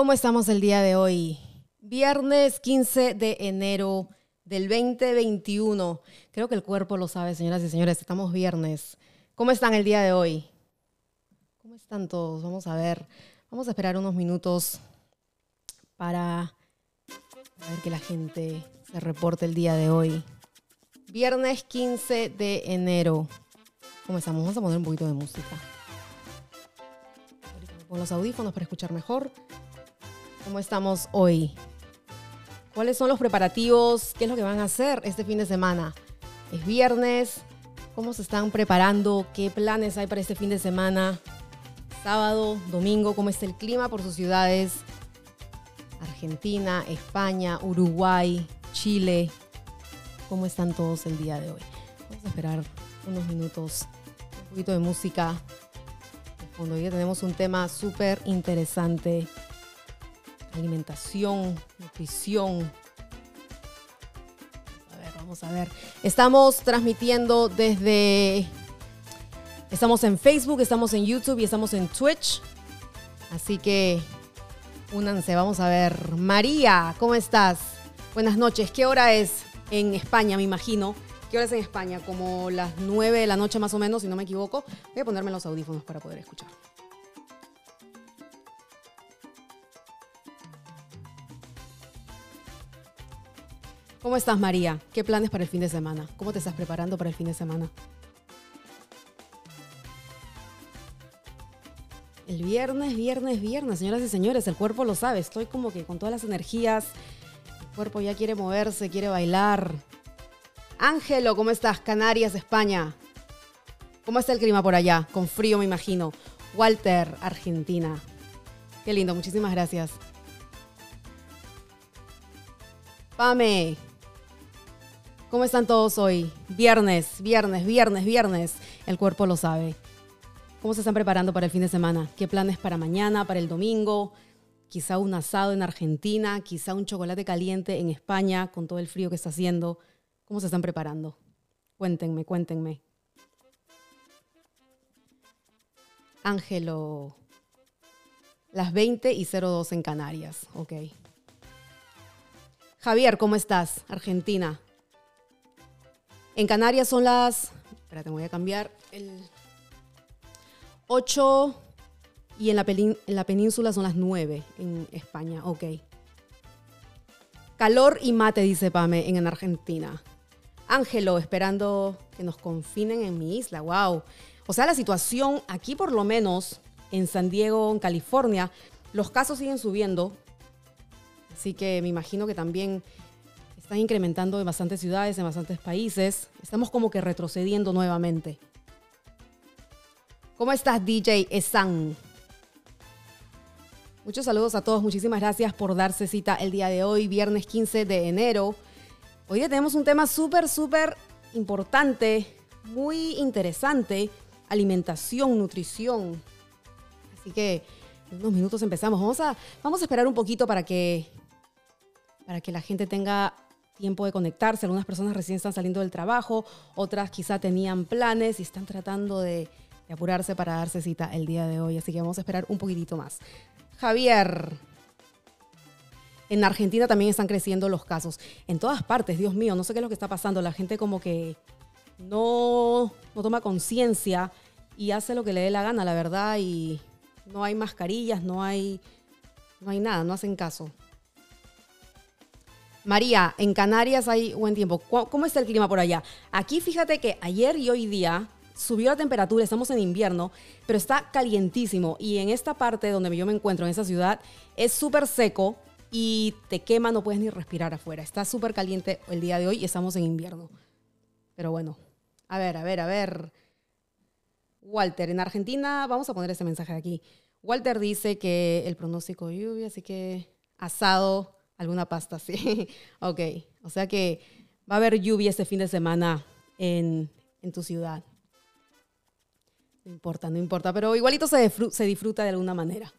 ¿Cómo estamos el día de hoy? Viernes 15 de enero del 2021. Creo que el cuerpo lo sabe, señoras y señores. Estamos viernes. ¿Cómo están el día de hoy? ¿Cómo están todos? Vamos a ver. Vamos a esperar unos minutos para ver que la gente se reporte el día de hoy. Viernes 15 de enero. ¿Cómo estamos? Vamos a poner un poquito de música. Con los audífonos para escuchar mejor. ¿Cómo estamos hoy? ¿Cuáles son los preparativos? ¿Qué es lo que van a hacer este fin de semana? Es viernes. ¿Cómo se están preparando? ¿Qué planes hay para este fin de semana? Sábado, domingo, ¿cómo está el clima por sus ciudades? Argentina, España, Uruguay, Chile. ¿Cómo están todos el día de hoy? Vamos a esperar unos minutos, un poquito de música. Cuando hoy tenemos un tema súper interesante alimentación, nutrición. A ver, vamos a ver. Estamos transmitiendo desde... Estamos en Facebook, estamos en YouTube y estamos en Twitch. Así que únanse, vamos a ver. María, ¿cómo estás? Buenas noches. ¿Qué hora es en España, me imagino? ¿Qué hora es en España? Como las 9 de la noche más o menos, si no me equivoco. Voy a ponerme los audífonos para poder escuchar. ¿Cómo estás, María? ¿Qué planes para el fin de semana? ¿Cómo te estás preparando para el fin de semana? El viernes, viernes, viernes, señoras y señores, el cuerpo lo sabe. Estoy como que con todas las energías. El cuerpo ya quiere moverse, quiere bailar. Ángelo, ¿cómo estás? Canarias, España. ¿Cómo está el clima por allá? Con frío, me imagino. Walter, Argentina. Qué lindo, muchísimas gracias. Pame, ¿Cómo están todos hoy? Viernes, viernes, viernes, viernes. El cuerpo lo sabe. ¿Cómo se están preparando para el fin de semana? ¿Qué planes para mañana, para el domingo? Quizá un asado en Argentina, quizá un chocolate caliente en España con todo el frío que está haciendo. ¿Cómo se están preparando? Cuéntenme, cuéntenme. Ángelo, las 20 y 02 en Canarias. Ok. Javier, ¿cómo estás? Argentina. En Canarias son las. Espérate, voy a cambiar. El 8 y en la, en la península son las 9 en España. Ok. Calor y mate, dice Pame, en Argentina. Ángelo, esperando que nos confinen en mi isla. Wow. O sea, la situación aquí, por lo menos en San Diego, en California, los casos siguen subiendo. Así que me imagino que también están incrementando en bastantes ciudades, en bastantes países. Estamos como que retrocediendo nuevamente. ¿Cómo estás, DJ Esan? Muchos saludos a todos. Muchísimas gracias por darse cita el día de hoy, viernes 15 de enero. Hoy tenemos un tema súper, súper importante, muy interesante. Alimentación, nutrición. Así que en unos minutos empezamos. Vamos a, vamos a esperar un poquito para que, para que la gente tenga tiempo de conectarse. Algunas personas recién están saliendo del trabajo, otras quizá tenían planes y están tratando de, apurarse para darse cita el día de hoy. Así que vamos a esperar un poquitito más. Javier, en Argentina también están creciendo los casos. En todas partes, Dios mío, no sé qué es lo que está pasando. La gente como que no, no toma conciencia y hace lo que le dé la gana, la verdad, y no hay mascarillas, no hay, no hay nada, no hacen caso. María, en Canarias hay buen tiempo. ¿Cómo está el clima por allá? Aquí fíjate que ayer y hoy día subió la temperatura, estamos en invierno, pero está calientísimo. Y en esta parte donde yo me encuentro, en esa ciudad, es súper seco y te quema, no puedes ni respirar afuera. Está súper caliente el día de hoy y estamos en invierno. Pero bueno, a ver, a ver, a ver. Walter, en Argentina, vamos a poner este mensaje aquí. Walter dice que el pronóstico de lluvia, así que asado Alguna pasta, sí. ok. O sea que va a haber lluvia este fin de semana en, tu ciudad. No importa, no importa, pero igualito se, se disfruta de alguna manera.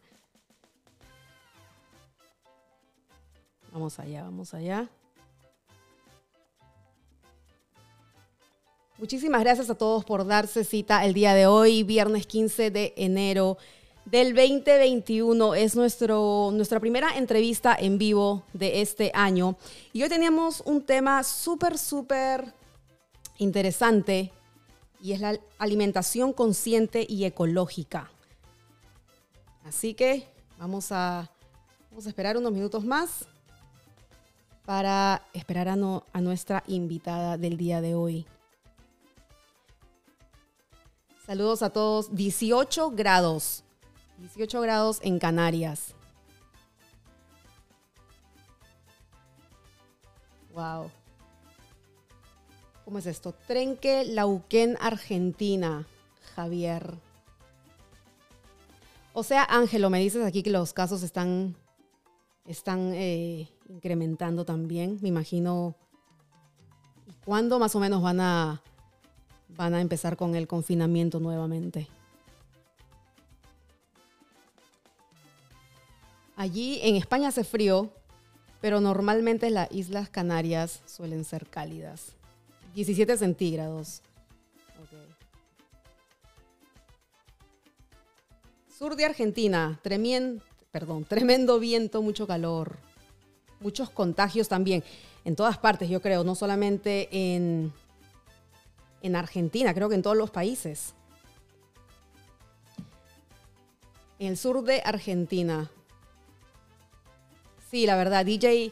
Vamos allá, vamos allá. Muchísimas gracias a todos por darse cita el día de hoy, viernes 15 de enero del 2021. Es nuestro, nuestra primera entrevista en vivo de este año. Y hoy teníamos un tema súper, súper interesante y es la alimentación consciente y ecológica. Así que vamos a, vamos a esperar unos minutos más para esperar a, a nuestra invitada del día de hoy. Saludos a todos. 18 grados. 18 grados en Canarias. Wow. ¿Cómo es esto? Trenque Lauquén, Argentina. Javier. O sea, Ángelo, me dices aquí que los casos están, están eh, incrementando también. Me imagino. ¿Cuándo más o menos van a, van a empezar con el confinamiento nuevamente? Allí en España hace frío, pero normalmente las Islas Canarias suelen ser cálidas. 17 centígrados. Sur de Argentina, tremendo, perdón, tremendo viento, mucho calor, muchos contagios también. En todas partes, yo creo, no solamente en, en Argentina, creo que en todos los países. En el sur de Argentina, Sí, la verdad, DJ,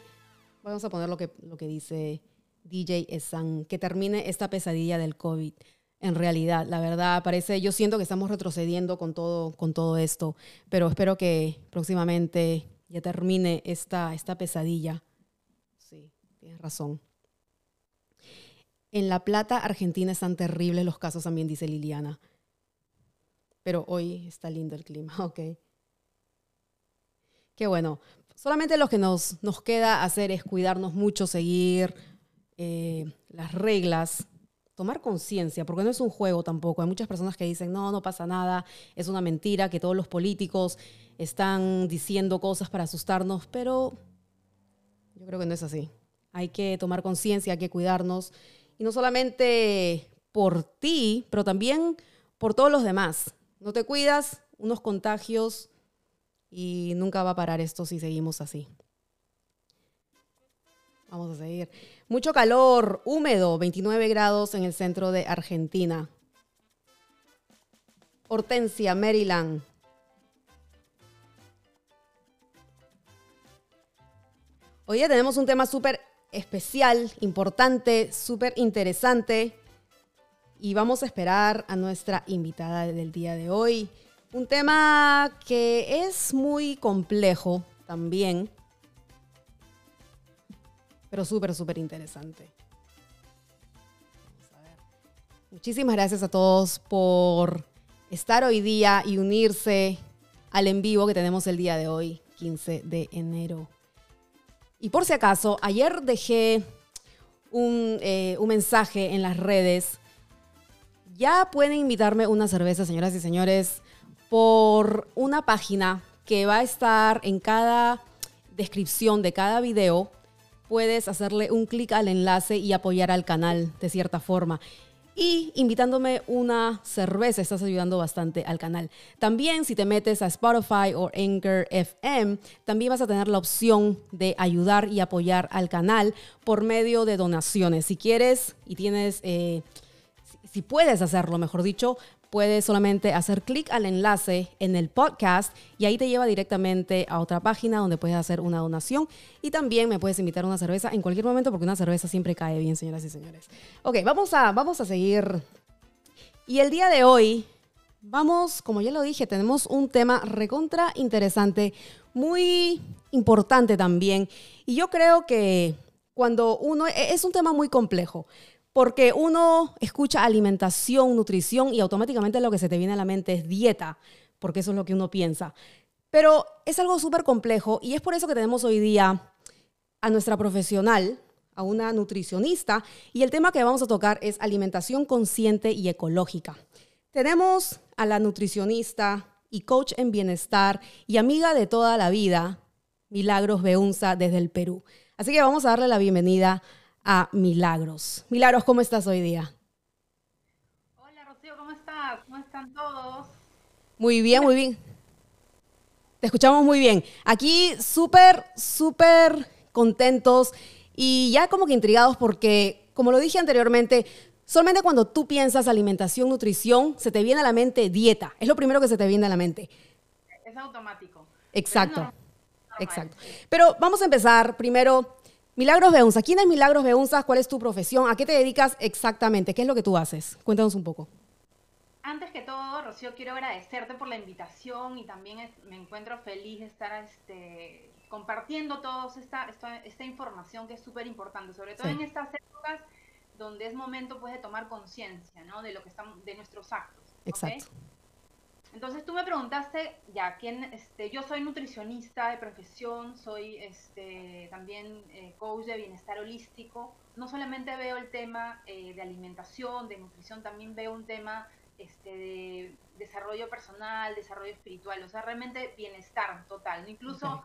vamos a poner lo que, lo que dice DJ Esan, que termine esta pesadilla del COVID. En realidad, la verdad, parece, yo siento que estamos retrocediendo con todo, con todo esto, pero espero que próximamente ya termine esta, esta pesadilla. Sí, tienes razón. En La Plata, Argentina, están terribles los casos también, dice Liliana. Pero hoy está lindo el clima, ok. Qué bueno. Solamente lo que nos, nos queda hacer es cuidarnos mucho, seguir eh, las reglas, tomar conciencia, porque no es un juego tampoco. Hay muchas personas que dicen, no, no pasa nada, es una mentira, que todos los políticos están diciendo cosas para asustarnos, pero yo creo que no es así. Hay que tomar conciencia, hay que cuidarnos, y no solamente por ti, pero también por todos los demás. No te cuidas, unos contagios y nunca va a parar esto si seguimos así. Vamos a seguir. Mucho calor, húmedo, 29 grados en el centro de Argentina. Hortensia, Maryland. Hoy ya tenemos un tema súper especial, importante, súper interesante. Y vamos a esperar a nuestra invitada del día de hoy. Un tema que es muy complejo también, pero súper, súper interesante. Muchísimas gracias a todos por estar hoy día y unirse al en vivo que tenemos el día de hoy, 15 de enero. Y por si acaso, ayer dejé un, eh, un mensaje en las redes. Ya pueden invitarme una cerveza, señoras y señores por una página que va a estar en cada descripción de cada video. Puedes hacerle un clic al enlace y apoyar al canal de cierta forma. Y invitándome una cerveza, estás ayudando bastante al canal. También si te metes a Spotify o Anchor FM, también vas a tener la opción de ayudar y apoyar al canal por medio de donaciones. Si quieres y tienes... Eh, si puedes hacerlo, mejor dicho, puedes solamente hacer clic al enlace en el podcast y ahí te lleva directamente a otra página donde puedes hacer una donación y también me puedes invitar a una cerveza en cualquier momento porque una cerveza siempre cae bien, señoras y señores. Ok, vamos a, vamos a seguir. Y el día de hoy vamos, como ya lo dije, tenemos un tema recontra interesante, muy importante también. Y yo creo que cuando uno, e, es un tema muy complejo, porque uno escucha alimentación, nutrición y automáticamente lo que se te viene a la mente es dieta, porque eso es lo que uno piensa. Pero es algo súper complejo y es por eso que tenemos hoy día a nuestra profesional, a una nutricionista, y el tema que vamos a tocar es alimentación consciente y ecológica. Tenemos a la nutricionista y coach en bienestar y amiga de toda la vida, Milagros Beunza desde el Perú. Así que vamos a darle la bienvenida a Milagros. Milagros, ¿cómo estás hoy día? Hola Rocío, ¿cómo estás? ¿Cómo están todos? Muy bien, muy bien. Te escuchamos muy bien. Aquí súper, súper contentos y ya como que intrigados porque, como lo dije anteriormente, solamente cuando tú piensas alimentación, nutrición, se te viene a la mente dieta. Es lo primero que se te viene a la mente. Es automático. Exacto. Exacto. Pero vamos a empezar primero. Milagros Beunza. ¿Quién es Milagros Beunza? ¿Cuál es tu profesión? ¿A qué te dedicas exactamente? ¿Qué es lo que tú haces? Cuéntanos un poco. Antes que todo, Rocío, quiero agradecerte por la invitación y también me encuentro feliz de estar este, compartiendo toda esta, esta, información que es súper importante, sobre todo en estas épocas donde es momento pues de tomar conciencia, ¿no? De lo que estamos, de nuestros actos. Exacto. Entonces tú me preguntaste, ya, ¿quién, este, yo soy nutricionista de profesión, soy este, también eh, coach de bienestar holístico. No solamente veo el tema eh, de alimentación, de nutrición, también veo un tema este, de desarrollo personal, desarrollo espiritual, o sea, realmente bienestar total. Incluso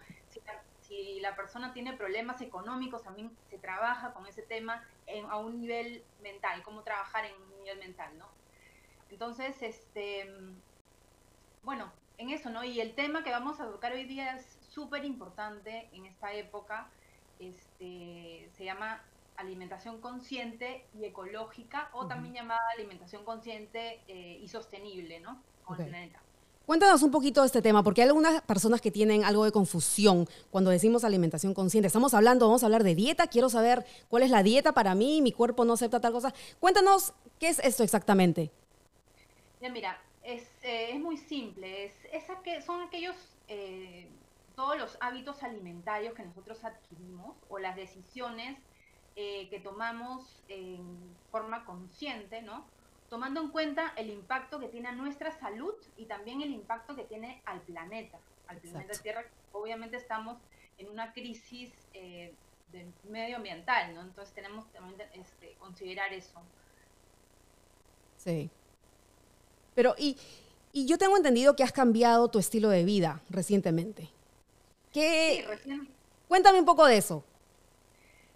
si, la, persona tiene problemas económicos, también se trabaja con ese tema a un nivel mental, cómo trabajar en un nivel mental, ¿no? Entonces, este, bueno, en eso, ¿no? Y el tema que vamos a tocar hoy día es súper importante en esta época, este, se llama alimentación consciente y ecológica o también llamada alimentación consciente eh, y sostenible, ¿no? Con el planeta. Cuéntanos un poquito de este tema, porque hay algunas personas que tienen algo de confusión cuando decimos alimentación consciente. Estamos hablando, vamos a hablar de dieta, quiero saber cuál es la dieta para mí, mi cuerpo no acepta tal cosa. Cuéntanos qué es esto exactamente. Ya mira, eh, es muy simple, es, que, son aquellos, eh, todos los hábitos alimentarios que nosotros adquirimos o las decisiones eh, que tomamos en forma consciente, ¿no? Tomando en cuenta el impacto que tiene a nuestra salud y también el impacto que tiene al planeta, al planeta Tierra. Obviamente estamos en una crisis eh, de medioambiental, ¿no? Entonces tenemos también este, considerar eso. Sí. Pero, y, y yo tengo entendido que has cambiado tu estilo de vida recientemente. ¿Qué? Sí, recién... Cuéntame un poco de eso.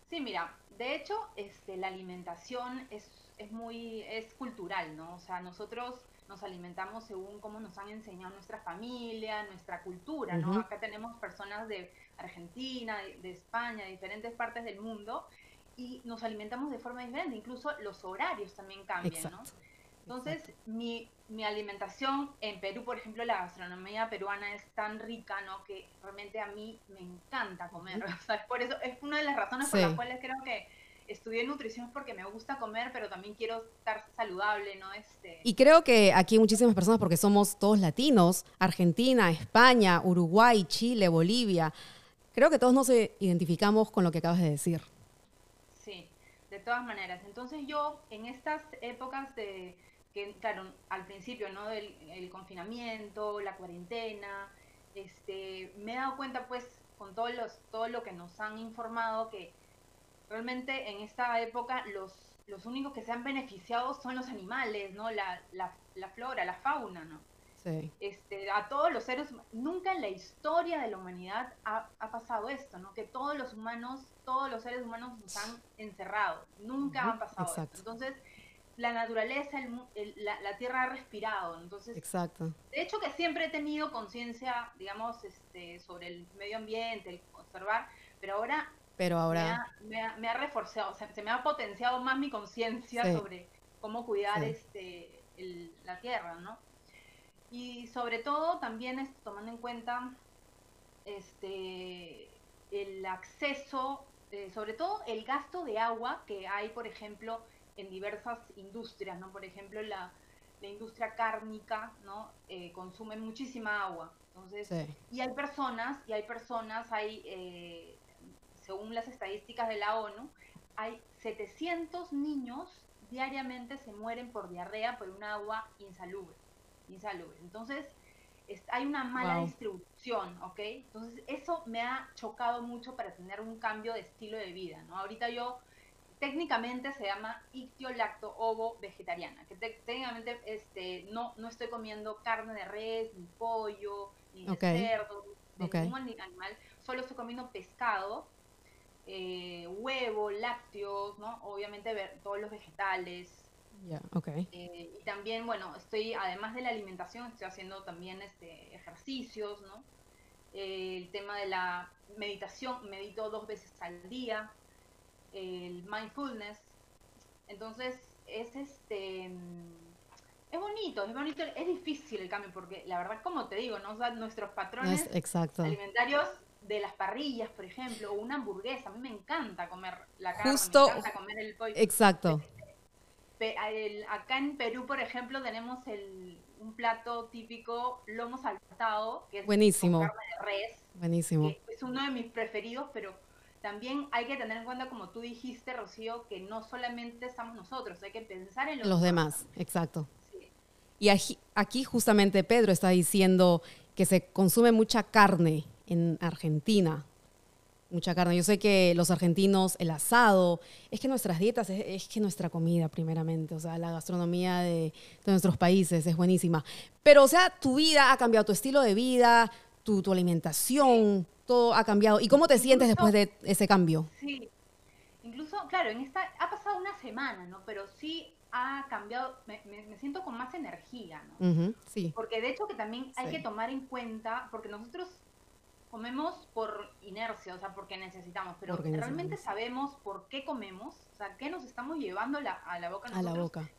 Sí, mira, de hecho, este, la alimentación es, es muy, es cultural, ¿no? O sea, nosotros nos alimentamos según cómo nos han enseñado nuestra familia, nuestra cultura, ¿no? Acá tenemos personas de Argentina, de, España, de diferentes partes del mundo, y nos alimentamos de forma diferente, incluso los horarios también cambian, ¿no? Entonces, mi, mi, alimentación en Perú, por ejemplo, la gastronomía peruana es tan rica, ¿no? Que realmente a mí me encanta comer. O sea, es por eso, es una de las razones por las cuales creo que estudié nutrición porque me gusta comer, pero también quiero estar saludable, ¿no? Este... Y creo que aquí muchísimas personas, porque somos todos latinos, Argentina, España, Uruguay, Chile, Bolivia. Creo que todos nos identificamos con lo que acabas de decir. Sí, de todas maneras. Entonces yo, en estas épocas de que claro, al principio, ¿no? Del el confinamiento, la cuarentena, este, me he dado cuenta pues con todos los, todo lo que nos han informado que realmente en esta época los, los únicos que se han beneficiado son los animales, ¿no? La, la, la flora, la fauna, ¿no? Sí. Este, a todos los seres, nunca en la historia de la humanidad ha, ha, pasado esto, ¿no? Que todos los humanos, todos los seres humanos nos han encerrado, nunca ha pasado esto. Entonces, la naturaleza, la, tierra ha respirado. Entonces, Exacto. De hecho que siempre he tenido conciencia, digamos, este, sobre el medio ambiente, el conservar, pero ahora, pero ahora... Me, ha, reforzado, o sea, se me ha potenciado más mi conciencia sobre cómo cuidar este, la tierra, ¿no? Y sobre todo también tomando en cuenta este, el acceso, eh, sobre todo el gasto de agua que hay, por ejemplo, en diversas industrias, ¿no? Por ejemplo, la, la industria cárnica, ¿no? Eh, consume muchísima agua. Entonces, y hay personas, y hay personas, hay, eh, según las estadísticas de la ONU, hay 700 niños diariamente se mueren por diarrea por un agua insalubre. insalubre. Entonces, hay una mala distribución, ¿ok? Entonces, eso me ha chocado mucho para tener un cambio de estilo de vida, ¿no? Ahorita yo técnicamente se llama ictiolacto ovo vegetariana, que técnicamente este, no, no estoy comiendo carne de res, ni pollo, ni de cerdo, de ningún animal, solo estoy comiendo pescado, eh, huevo, lácteos, ¿no? Obviamente todos los vegetales. Eh, y también, bueno, estoy, además de la alimentación, estoy haciendo también este, ejercicios, ¿no? el tema de la meditación, medito dos veces al día, el mindfulness. Entonces, es este es bonito, es bonito, es difícil el cambio porque la verdad, como te digo, nos dan nuestros patrones alimentarios de las parrillas, por ejemplo, o una hamburguesa. A mí me encanta comer la carne, me encanta comer el pollo. Exacto. acá en Perú, por ejemplo, tenemos el, un plato típico lomo saltado, que es Buenísimo. carne de res. Buenísimo. es uno de mis preferidos, pero también hay que tener en cuenta, como tú dijiste, Rocío, que no solamente estamos nosotros, hay que pensar en los, demás. Exacto. Y aquí justamente Pedro está diciendo que se consume mucha carne en Argentina. Mucha carne. Yo sé que los argentinos, el asado, es que nuestras dietas, es, que nuestra comida primeramente, o sea, la gastronomía de, nuestros países es buenísima. Pero, o sea, tu vida ha cambiado, tu estilo de vida, tu, tu alimentación, todo ha cambiado. ¿Y cómo te sientes después de ese cambio? Sí, incluso, claro, en esta, ha pasado una semana, ¿no? Pero sí ha cambiado, me, siento con más energía, ¿no? sí. Porque de hecho que también hay que tomar en cuenta, porque nosotros comemos por inercia, o sea, porque necesitamos, pero realmente sabemos por qué comemos, o sea, qué nos estamos llevando a la boca nosotros. A la boca.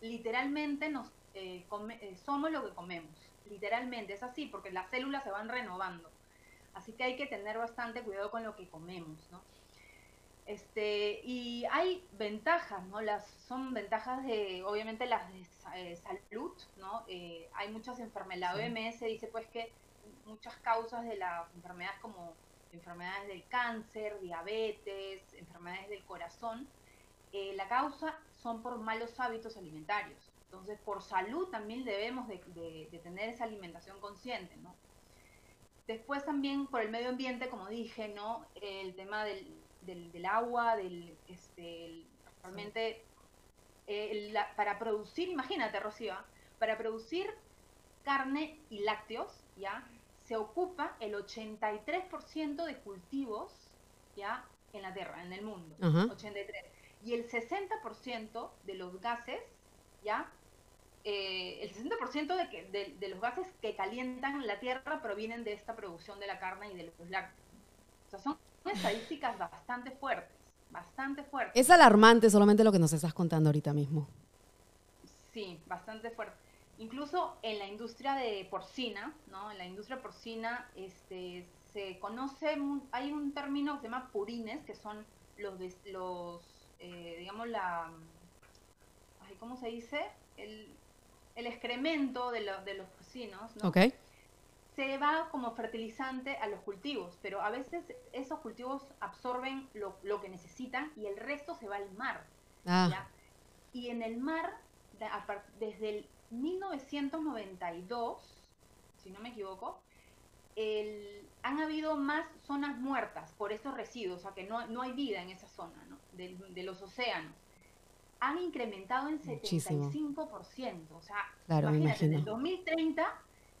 literalmente nos eh, eh, somos lo que comemos, literalmente, es así, porque las células se van renovando. Así que hay que tener bastante cuidado con lo que comemos, ¿no? Este, y hay ventajas, ¿no? Las, son ventajas de, obviamente, las de eh, salud, ¿no? Eh, hay muchas enfermedades. La OMS dice, pues, que muchas causas de las enfermedades como enfermedades del cáncer, diabetes, enfermedades del corazón, eh, la causa son por malos hábitos alimentarios. Entonces, por salud también debemos de, de tener esa alimentación consciente, ¿no? Después también por el medio ambiente, como dije, ¿no? El tema del, del, agua, del, este, realmente, eh, para producir, imagínate, Rocío, para producir carne y lácteos, ¿ya? Se ocupa el 83% de cultivos, ¿ya? En la Tierra, en el mundo, 83. Y el 60% de los gases, ¿ya? Eh, el 60% de, que, de, de, los gases que calientan la Tierra provienen de esta producción de la carne y de los lácteos. O sea, son estadísticas bastante fuertes, bastante fuertes. Es alarmante solamente lo que nos estás contando ahorita mismo. Sí, bastante fuerte. Incluso en la industria de porcina, ¿no? En la industria porcina, este, se conoce, hay un término que se llama purines, que son los, los eh, digamos, la, ¿cómo se dice? El, el excremento de, de los. Okay se va como fertilizante a los cultivos, pero a veces esos cultivos absorben lo, que necesitan y el resto se va al mar. Ah. Y en el mar, desde el 1992, si no me equivoco, han habido más zonas muertas por esos residuos, o sea que no, no hay vida en esa zona ¿no? de, los océanos. Han incrementado en 75%. O sea, imagínate, en el 2030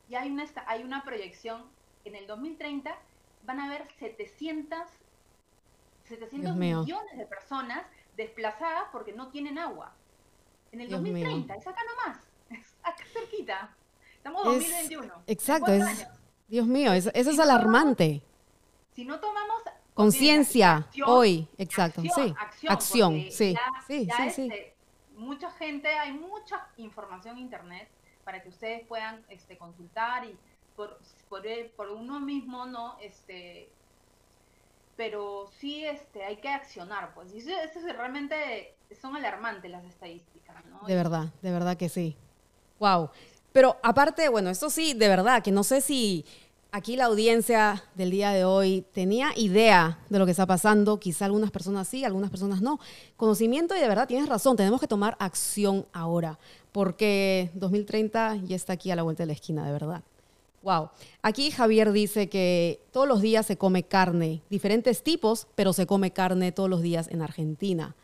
ya hay una, hay una proyección, en el 2030 van a haber 700, 700 millones de personas desplazadas porque no tienen agua. En el 2030, es acá nomás, es acá cerquita. Estamos en 2021. Exacto, es, Dios mío, eso, es alarmante. si no tomamos conciencia hoy, exacto, sí, acción, sí, sí, sí, sí. Este, mucha gente, hay mucha información en internet para que ustedes puedan este, consultar y por, por, uno mismo, ¿no? Este, pero sí este, hay que accionar, pues. Y eso, realmente son alarmantes las estadísticas, ¿no? De verdad, de verdad que sí. Wow. Pero aparte, bueno, eso sí, de verdad, que no sé si aquí la audiencia del día de hoy tenía idea de lo que está pasando, quizá algunas personas sí, algunas personas no. Conocimiento y de verdad tienes razón, tenemos que tomar acción ahora porque 2030 ya está aquí a la vuelta de la esquina, de verdad. Wow. Aquí Javier dice que todos los días se come carne, diferentes tipos, pero se come carne todos los días en Argentina.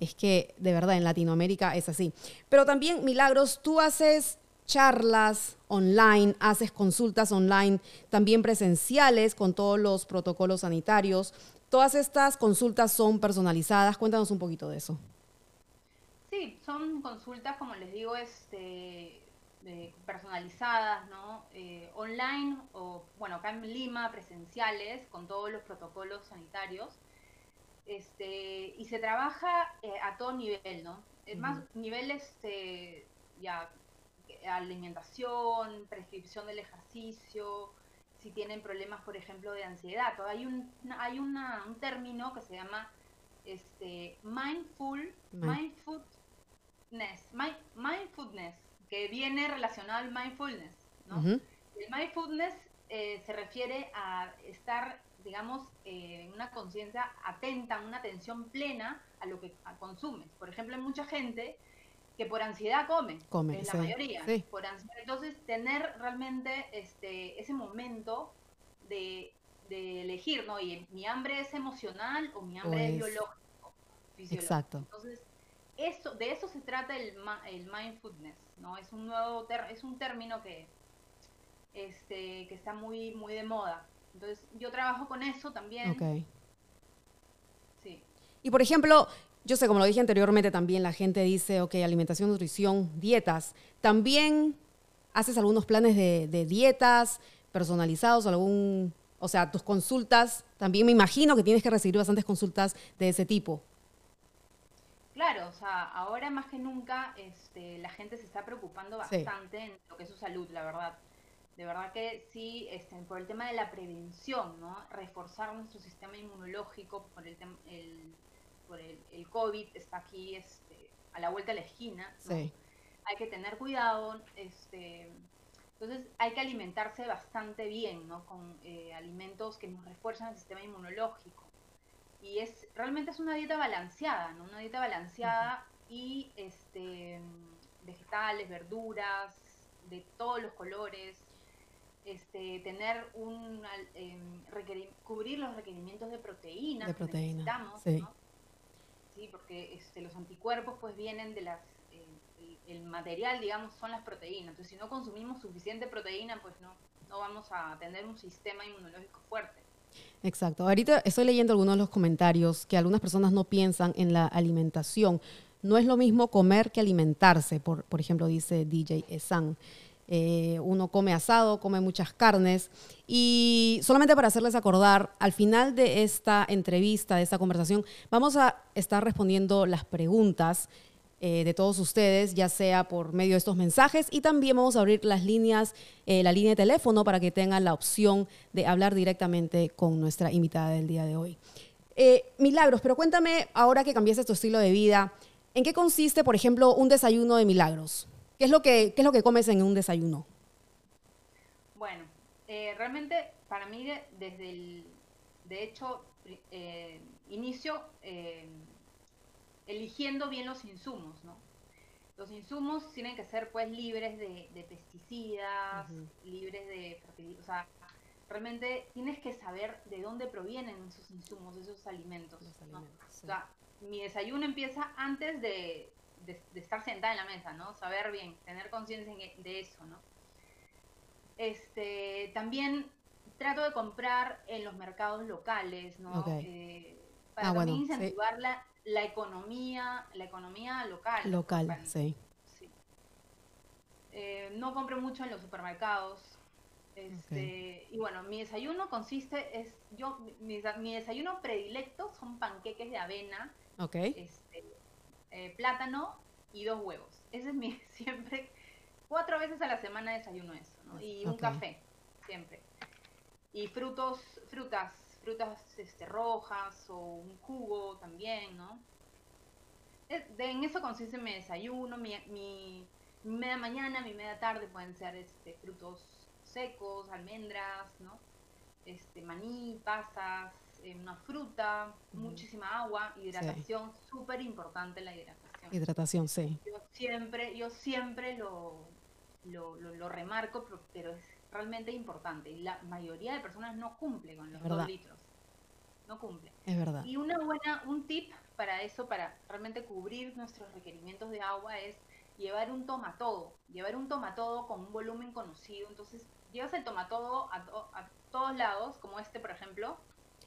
Es que de verdad en Latinoamérica es así. Pero también, Milagros, tú haces charlas online, haces consultas online, también presenciales con todos los protocolos sanitarios. Todas estas consultas son personalizadas. Cuéntanos un poquito de eso. Sí, son consultas, como les digo, este, personalizadas, ¿no? online o, bueno, acá en Lima, presenciales, con todos los protocolos sanitarios. Este, y se trabaja a todo nivel, ¿no? Es más, niveles este, ya alimentación, prescripción del ejercicio, si tienen problemas, por ejemplo, de ansiedad. Hay un, hay una, un término que se llama este, mindful, mindfulness, mindfulness, que viene relacionado al mindfulness. ¿no? El mindfulness eh, se refiere a estar, digamos, eh, en una conciencia atenta, una atención plena a lo que consumes. Por ejemplo, hay mucha gente que por ansiedad come, come la mayoría. Por ansiedad. Entonces, tener realmente este, ese momento de, elegir, ¿no? Y mi hambre es emocional o mi hambre es, biológico, Exacto. Entonces, eso, de eso se trata el, el mindfulness, ¿no? Es un nuevo es un término que, este, que está muy, muy de moda. Entonces, yo trabajo con eso también. Ok. Sí. Y por ejemplo, yo sé, como lo dije anteriormente, también la gente dice, ok, alimentación, nutrición, dietas. También haces algunos planes de, dietas personalizados, algún, o sea, tus consultas. También me imagino que tienes que recibir bastantes consultas de ese tipo. Claro, o sea, ahora más que nunca este, la gente se está preocupando bastante en lo que es su salud, la verdad. De verdad que sí, este, por el tema de la prevención, ¿no? Reforzar nuestro sistema inmunológico por el, el por el, COVID está aquí este, a la vuelta de la esquina. Hay que tener cuidado. Este, entonces hay que alimentarse bastante bien, ¿no? Con eh, alimentos que nos refuerzan el sistema inmunológico. Y es realmente es una dieta balanceada, ¿no? Una dieta balanceada y este, vegetales, verduras, de todos los colores, este, tener un em, cubrir los requerimientos de proteínas de proteína, que necesitamos, ¿sí? Porque este, los anticuerpos pues vienen de las, eh, el, material, digamos, son las proteínas. Entonces, si no consumimos suficiente proteína, pues no, no vamos a tener un sistema inmunológico fuerte. Exacto. Ahorita estoy leyendo algunos de los comentarios que algunas personas no piensan en la alimentación. No es lo mismo comer que alimentarse, por, por ejemplo, dice DJ Esan. Eh, uno come asado, come muchas carnes. Y solamente para hacerles acordar, al final de esta entrevista, de esta conversación, vamos a estar respondiendo las preguntas eh, de todos ustedes, ya sea por medio de estos mensajes y también vamos a abrir las líneas, eh, la línea de teléfono para que tengan la opción de hablar directamente con nuestra invitada del día de hoy. milagros, pero cuéntame, ahora que cambiaste tu estilo de vida, ¿en qué consiste, por ejemplo, un desayuno de milagros? ¿Qué es lo que, es lo que comes en un desayuno? Bueno, eh, realmente para mí desde el, de hecho, eh, inicio eh, eligiendo bien los insumos, ¿no? Los insumos tienen que ser pues libres de, pesticidas, libres de o sea, realmente tienes que saber de dónde provienen esos insumos, esos alimentos. O sea, mi desayuno empieza antes de, de, estar sentada en la mesa, ¿no? Saber bien, tener conciencia e, de eso, ¿no? Este, también trato de comprar en los mercados locales, ¿no? Eh, para ah, también incentivar la, la, economía, la economía local. Local, sí. Eh, no compro mucho en los supermercados. Este, Y bueno, mi desayuno consiste, es yo mi, desayuno predilecto son panqueques de avena, okay. este, eh, plátano y dos huevos. Ese es mi siempre, cuatro veces a la semana desayuno eso, ¿no? Y un café, siempre. Y frutos, frutas, frutas este, rojas o un jugo también, ¿no? en eso consiste mi desayuno, mi, mi, media mañana, mi media tarde pueden ser este, frutos secos, almendras, ¿no? Este, maní, pasas, eh, una fruta, muchísima agua, hidratación, súper importante la hidratación. Hidratación, sí. Yo siempre, yo siempre lo, lo, remarco, pero es realmente importante. Y la mayoría de personas no cumple con los dos litros. No cumple. Es verdad. Y una buena, un tip para eso, para realmente cubrir nuestros requerimientos de agua, es llevar un tomatodo. Llevar un tomatodo con un volumen conocido. Entonces, llevas el tomatodo a, a todos lados, como este, por ejemplo,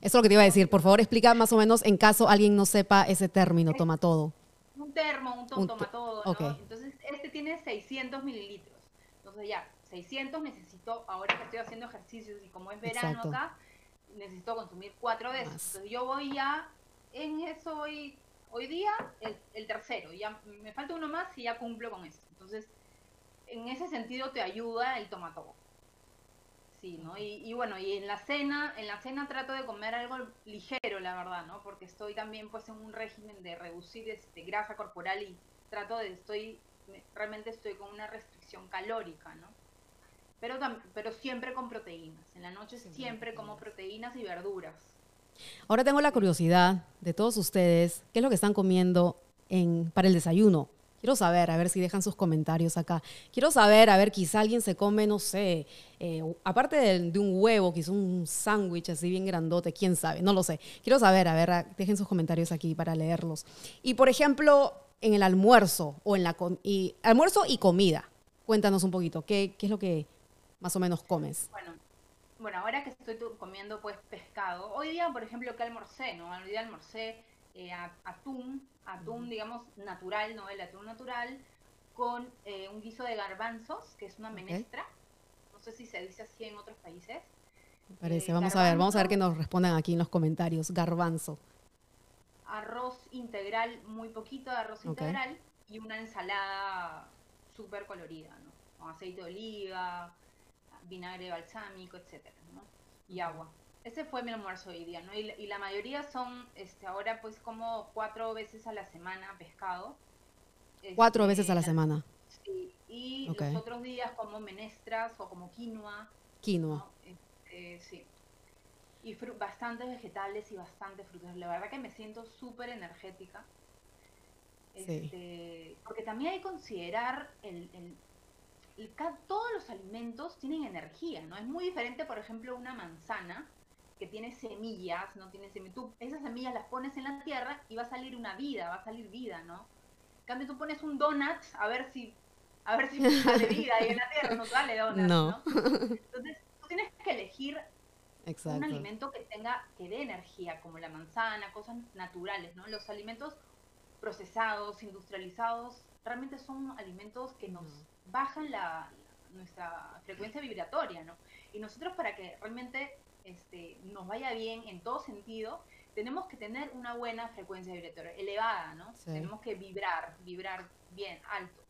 es lo que te iba a decir. Por favor, explica más o menos en caso alguien no sepa ese término, todo. Un termo, un, toma todo. ¿no? Entonces, este tiene 600 mililitros. Entonces ya, 600 necesito, ahora que estoy haciendo ejercicios y como es verano acá, necesito consumir cuatro veces. Entonces yo voy ya, en eso hoy, hoy día, el, tercero, ya me falta uno más y ya cumplo con eso. Entonces, en ese sentido te ayuda el tomatobo. Sí, ¿no? Y, bueno, y en la cena, en la cena trato de comer algo ligero, la verdad, ¿no? Porque estoy también pues en un régimen de reducir este, grasa corporal y trato de, estoy, realmente estoy con una restricción calórica, ¿no? Pero, pero siempre con proteínas. En la noche siempre, como proteínas y verduras. Ahora tengo la curiosidad de todos ustedes, ¿qué es lo que están comiendo en, para el desayuno? Quiero saber, a ver si dejan sus comentarios acá. Quiero saber, a ver, quizá alguien se come, no sé, eh, aparte de, un huevo, quizá un sándwich así bien grandote, quién sabe, no lo sé. Quiero saber, a ver, dejen sus comentarios aquí para leerlos. Y por ejemplo, en el almuerzo o en la y, almuerzo y comida. Cuéntanos un poquito, ¿qué, ¿qué es lo que más o menos comes? Bueno, bueno, ahora que estoy comiendo pues pescado, hoy día, por ejemplo, que almorcé, ¿no? Hoy día almorcé eh, atún, atún, digamos, natural, ¿no? El atún natural, con eh, un guiso de garbanzos, que es una menestra. No sé si se dice así en otros países. Me parece, vamos a ver, vamos a ver qué nos respondan aquí en los comentarios. Garbanzo. Arroz integral, muy poquito de arroz integral, y una ensalada súper colorida, ¿no? Con aceite de oliva, vinagre balsámico, etcétera, ¿no? Y agua. Ese fue mi almuerzo hoy día, ¿no? Y, la mayoría son, este, ahora pues como cuatro veces a la semana pescado. cuatro este, veces a la semana. Sí, y los otros días como menestras o como quinoa. Quinoa. Este, sí. Y bastantes vegetales y bastantes frutas. La verdad que me siento súper energética. Este, Porque también hay que considerar el, el, todos los alimentos tienen energía, ¿no? Es muy diferente, por ejemplo, una manzana que tiene semillas, ¿no? Tiene semillas. Tú esas semillas las pones en la tierra y va a salir una vida, va a salir vida, ¿no? En cambio, tú pones un donut a ver si, a ver si sale vida y en la tierra no sale donut, ¿no? Entonces, tú tienes que elegir un alimento que tenga, que dé energía, como la manzana, cosas naturales, ¿no? Los alimentos procesados, industrializados, realmente son alimentos que nos bajan la, nuestra frecuencia vibratoria, ¿no? Y nosotros para que realmente este, nos vaya bien en todo sentido, tenemos que tener una buena frecuencia vibratoria, elevada, ¿no? Tenemos que vibrar, vibrar bien, alto.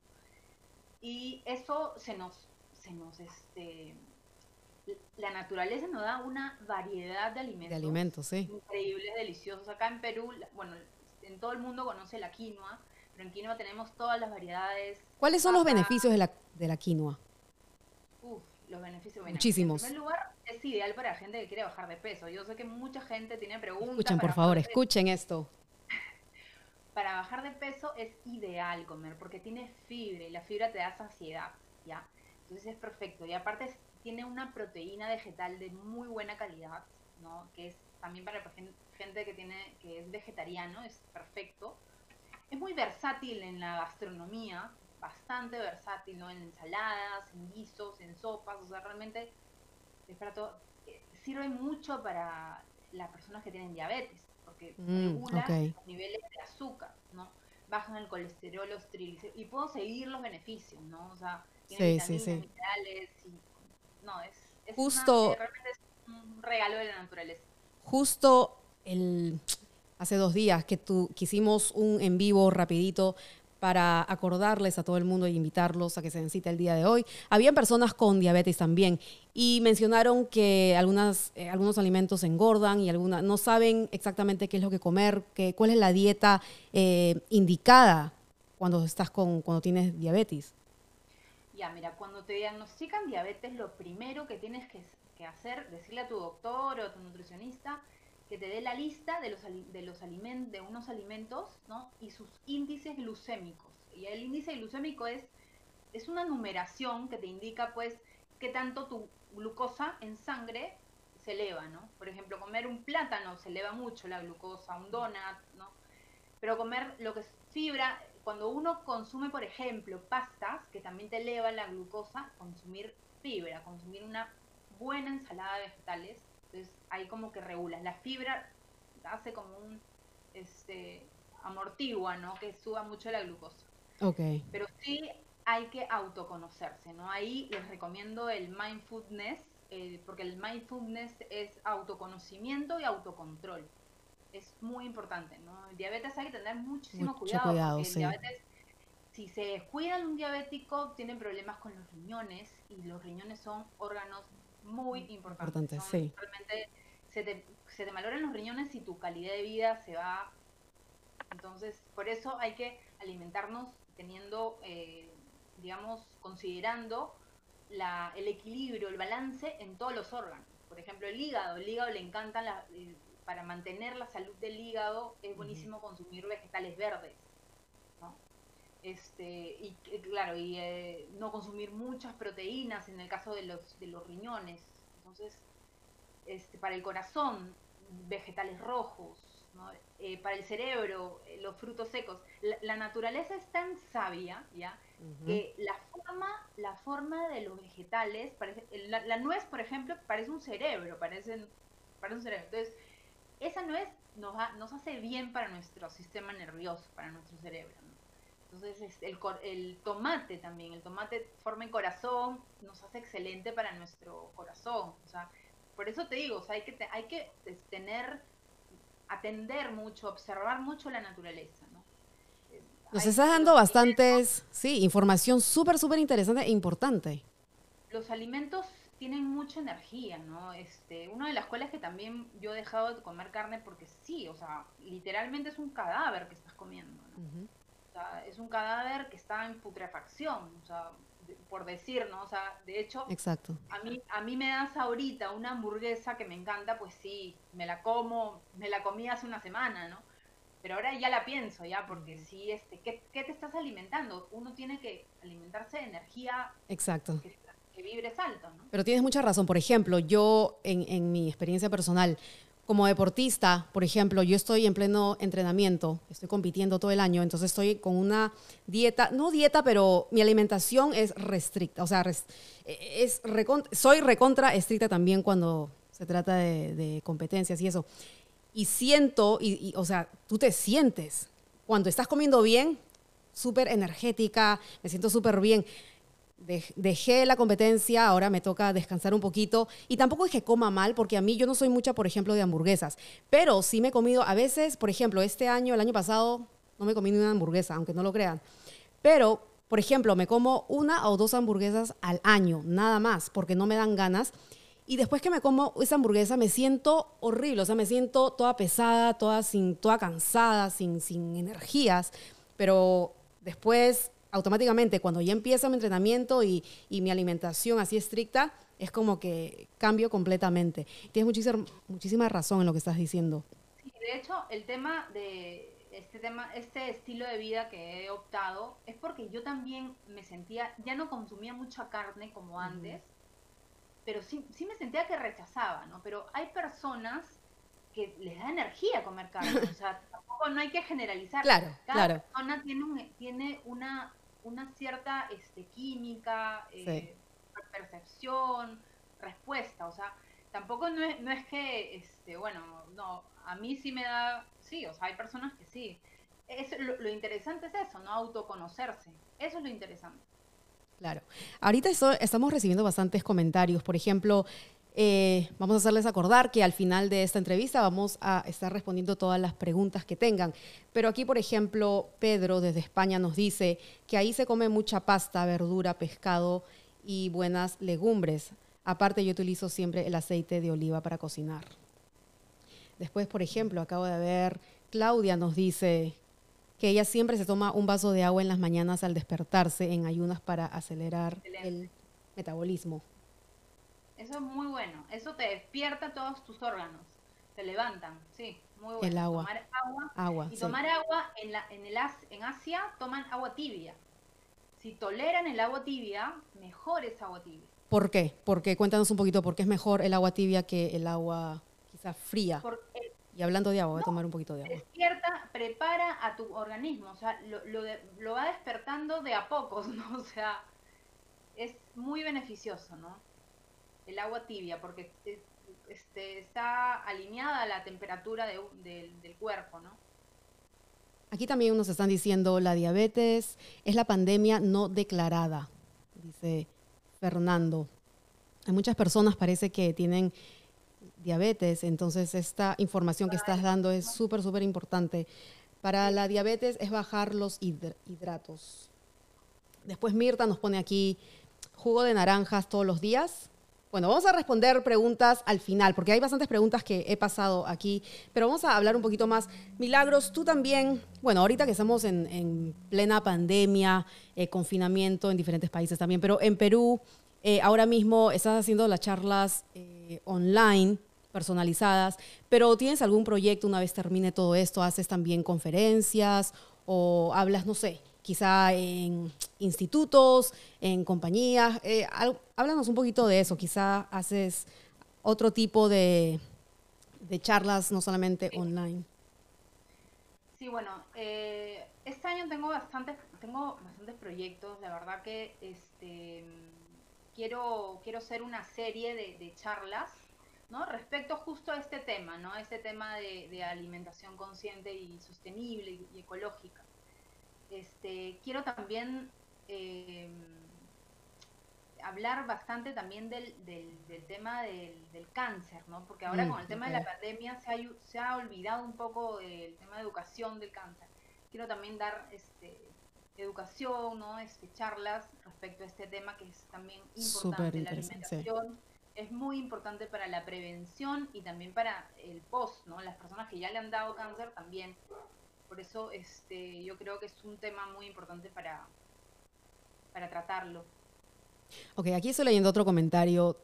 Y eso se nos, se nos, este, la naturaleza nos da una variedad de alimentos. De alimentos, sí. Increíbles, deliciosos. Acá en Perú, bueno, en todo el mundo conoce la quinoa, pero en quinoa tenemos todas las variedades. ¿Cuáles son los beneficios de la, de la quinoa? Uf, los beneficios. Muchísimos. En primer lugar, es ideal para la gente que quiere bajar de peso. Yo sé que mucha gente tiene preguntas. Escuchen, por favor, escuchen esto. Para bajar de peso es ideal comer porque tiene fibra y la fibra te da saciedad, ¿ya? Entonces es perfecto. Y aparte tiene una proteína vegetal de muy buena calidad, ¿no? Que es también para gente que tiene que es vegetariano, es perfecto. Es muy versátil en la gastronomía, bastante versátil, ¿no? En ensaladas, en guisos, en sopas, o sea, realmente es para todo. Eh, sirve mucho para las personas que tienen diabetes, porque mm, regula los niveles de azúcar, ¿no? Bajan el colesterol, los triglicéridos, y puedo seguir los beneficios, ¿no? O sea, tiene vitaminas, minerales, y, no, es, es Justo, realmente es un regalo de la naturaleza. Justo el hace dos días que, tu, que hicimos un en vivo rapidito para acordarles a todo el mundo y invitarlos a que se den el día de hoy. Habían personas con diabetes también y mencionaron que algunas, eh, algunos alimentos engordan y algunas no saben exactamente qué es lo que comer, que, cuál es la dieta eh, indicada cuando estás con, cuando tienes diabetes. Ya, mira, cuando te diagnostican diabetes, lo primero que tienes que, que hacer, decirle a tu doctor o a tu nutricionista, que te dé la lista de los, de los alimentos, de unos alimentos, ¿no? Y sus índices glucémicos. Y el índice glucémico es, es una numeración que te indica, pues, qué tanto tu glucosa en sangre se eleva, ¿no? Por ejemplo, comer un plátano se eleva mucho la glucosa, un donut, ¿no? Pero comer lo que es fibra, cuando uno consume, por ejemplo, pastas, que también te eleva la glucosa, consumir fibra, consumir una buena ensalada de vegetales, entonces ahí como que regulas. La fibra hace como un este amortigua, ¿no? Que suba mucho la glucosa. Ok. Pero sí hay que autoconocerse, ¿no? Ahí les recomiendo el mindfulness, eh, porque el mindfulness es autoconocimiento y autocontrol. Es muy importante, ¿no? El diabetes hay que tener muchísimo cuidado. el diabetes, si se descuida un diabético, tienen problemas con los riñones y los riñones son órganos muy mm, importantes. sí. Realmente se te, se te valoran los riñones y tu calidad de vida se va. Entonces, por eso hay que alimentarnos teniendo, eh, digamos, considerando la, el equilibrio, el balance en todos los órganos. Por ejemplo, el hígado. El hígado le encanta, la, eh, para mantener la salud del hígado, es buenísimo consumir vegetales verdes. Este, y claro, y eh, no consumir muchas proteínas en el caso de los, de los riñones. Entonces, este, para el corazón, vegetales rojos, eh, para el cerebro, eh, los frutos secos. La, naturaleza es tan sabia, ¿ya? Que la forma, la forma de los vegetales, parece, la, nuez, por ejemplo, parece un cerebro, parece, parece un cerebro. Entonces, esa nuez nos, nos hace bien para nuestro sistema nervioso, para nuestro cerebro. Entonces, el, el tomate también, el tomate forma el corazón, nos hace excelente para nuestro corazón. O sea, por eso te digo, o sea, hay que, hay que tener, atender mucho, observar mucho la naturaleza, ¿no? Nos estás dando bastantes, sí, información súper, súper interesante e importante. Los alimentos tienen mucha energía, ¿no? Este, una de las cuales que también yo he dejado de comer carne porque sí, o sea, literalmente es un cadáver que estás comiendo, ¿no? O sea, es un cadáver que está en putrefacción, o sea, por decir, ¿no? O sea, de hecho, Exacto. A, mí, a mí me das ahorita una hamburguesa que me encanta, pues sí, me la como, me la comí hace una semana, ¿no? Pero ahora ya la pienso, ya, porque sí, este, ¿qué, te estás alimentando? Uno tiene que alimentarse de energía. Exacto. Que, que vibres alto, ¿no? Pero tienes mucha razón. Por ejemplo, yo, en, en mi experiencia personal, como deportista, por ejemplo, yo estoy en pleno entrenamiento, estoy compitiendo todo el año, entonces estoy con una dieta, no dieta, pero mi alimentación es restricta, o sea, es soy recontra estricta también cuando se trata de, competencias y eso. Y siento, y, o sea, tú te sientes, cuando estás comiendo bien, súper energética, me siento súper bien dejé la competencia, ahora me toca descansar un poquito. Y tampoco es que coma mal, porque a mí yo no soy mucha, por ejemplo, de hamburguesas. Pero sí me he comido, a veces, por ejemplo, este año, el año pasado, no me comí ni una hamburguesa, aunque no lo crean. Pero, por ejemplo, me como una o dos hamburguesas al año, nada más, porque no me dan ganas. Y después que me como esa hamburguesa me siento horrible, o sea, me siento toda pesada, toda, sin, toda cansada, sin, sin energías. Pero después automáticamente cuando ya empieza mi entrenamiento y, mi alimentación así estricta, es como que cambio completamente. Tienes muchísima, muchísima razón en lo que estás diciendo. Sí, de hecho, el tema de este tema, este estilo de vida que he optado, es porque yo también me sentía, ya no consumía mucha carne como antes, pero sí, sí me sentía que rechazaba, ¿no? Pero hay personas que les da energía comer carne, o sea, tampoco no hay que generalizar. Claro, Cada claro. persona tiene, tiene una una cierta este, química, eh, percepción, respuesta. O sea, tampoco no es, no es que, este, bueno, no, a mí sí me da, sí, o sea, hay personas que sí. Es, lo, interesante es eso, ¿no? Autoconocerse. Eso es lo interesante. Claro. Ahorita estamos recibiendo bastantes comentarios. Por ejemplo, eh, vamos a hacerles acordar que al final de esta entrevista vamos a estar respondiendo todas las preguntas que tengan. Pero aquí, por ejemplo, Pedro desde España nos dice que ahí se come mucha pasta, verdura, pescado y buenas legumbres. Aparte, yo utilizo siempre el aceite de oliva para cocinar. Después, por ejemplo, acabo de ver, Claudia nos dice que ella siempre se toma un vaso de agua en las mañanas al despertarse en ayunas para acelerar el metabolismo. Eso es muy bueno. Eso te despierta todos tus órganos. Te levantan, sí, muy bueno. El agua. Tomar agua. y tomar agua en, la, en, el, en Asia toman agua tibia. Si toleran el agua tibia, mejor es agua tibia. ¿Por qué? Porque cuéntanos un poquito por qué es mejor el agua tibia que el agua quizás fría. y hablando de agua, voy a tomar un poquito de agua. Despierta, prepara a tu organismo, o sea, lo, lo, lo va despertando de a pocos, ¿no? O sea, es muy beneficioso, ¿no? El agua tibia, porque este, está alineada a la temperatura del cuerpo, ¿no? Aquí también nos están diciendo, la diabetes es la pandemia no declarada, dice Fernando. Hay muchas personas parece que tienen diabetes, entonces esta información que estás dando es súper, súper importante. Para la diabetes es bajar los hidratos. Después Mirta nos pone aquí jugo de naranjas todos los días. Bueno, vamos a responder preguntas al final, porque hay bastantes preguntas que he pasado aquí, pero vamos a hablar un poquito más. Milagros, tú también, bueno, ahorita que estamos en, plena pandemia, eh, confinamiento en diferentes países también, pero en Perú, eh, ahora mismo estás haciendo las charlas eh, online personalizadas, pero ¿tienes algún proyecto una vez termine todo esto? ¿Haces también conferencias o hablas, no sé, quizá en institutos, en compañías. Eh, háblanos un poquito de eso. Quizá haces otro tipo de, charlas, no solamente online. Sí, bueno, eh, este año tengo bastantes, tengo bastantes proyectos. La verdad que este, quiero, quiero hacer una serie de, charlas ¿no? respecto justo a este tema, ¿no? este tema de, alimentación consciente y sostenible y ecológica. Este, quiero también eh, hablar bastante también del, tema del, cáncer, ¿no? Porque ahora mm, con el tema de la pandemia se ha, se ha olvidado un poco el tema de educación del cáncer. Quiero también dar este, educación, ¿no? Este, charlas respecto a este tema que es también importante. La alimentación es muy importante para la prevención y también para el post, ¿no? Las personas que ya le han dado cáncer también por eso este, yo creo que es un tema muy importante para, para tratarlo. Ok, aquí estoy leyendo otro comentario.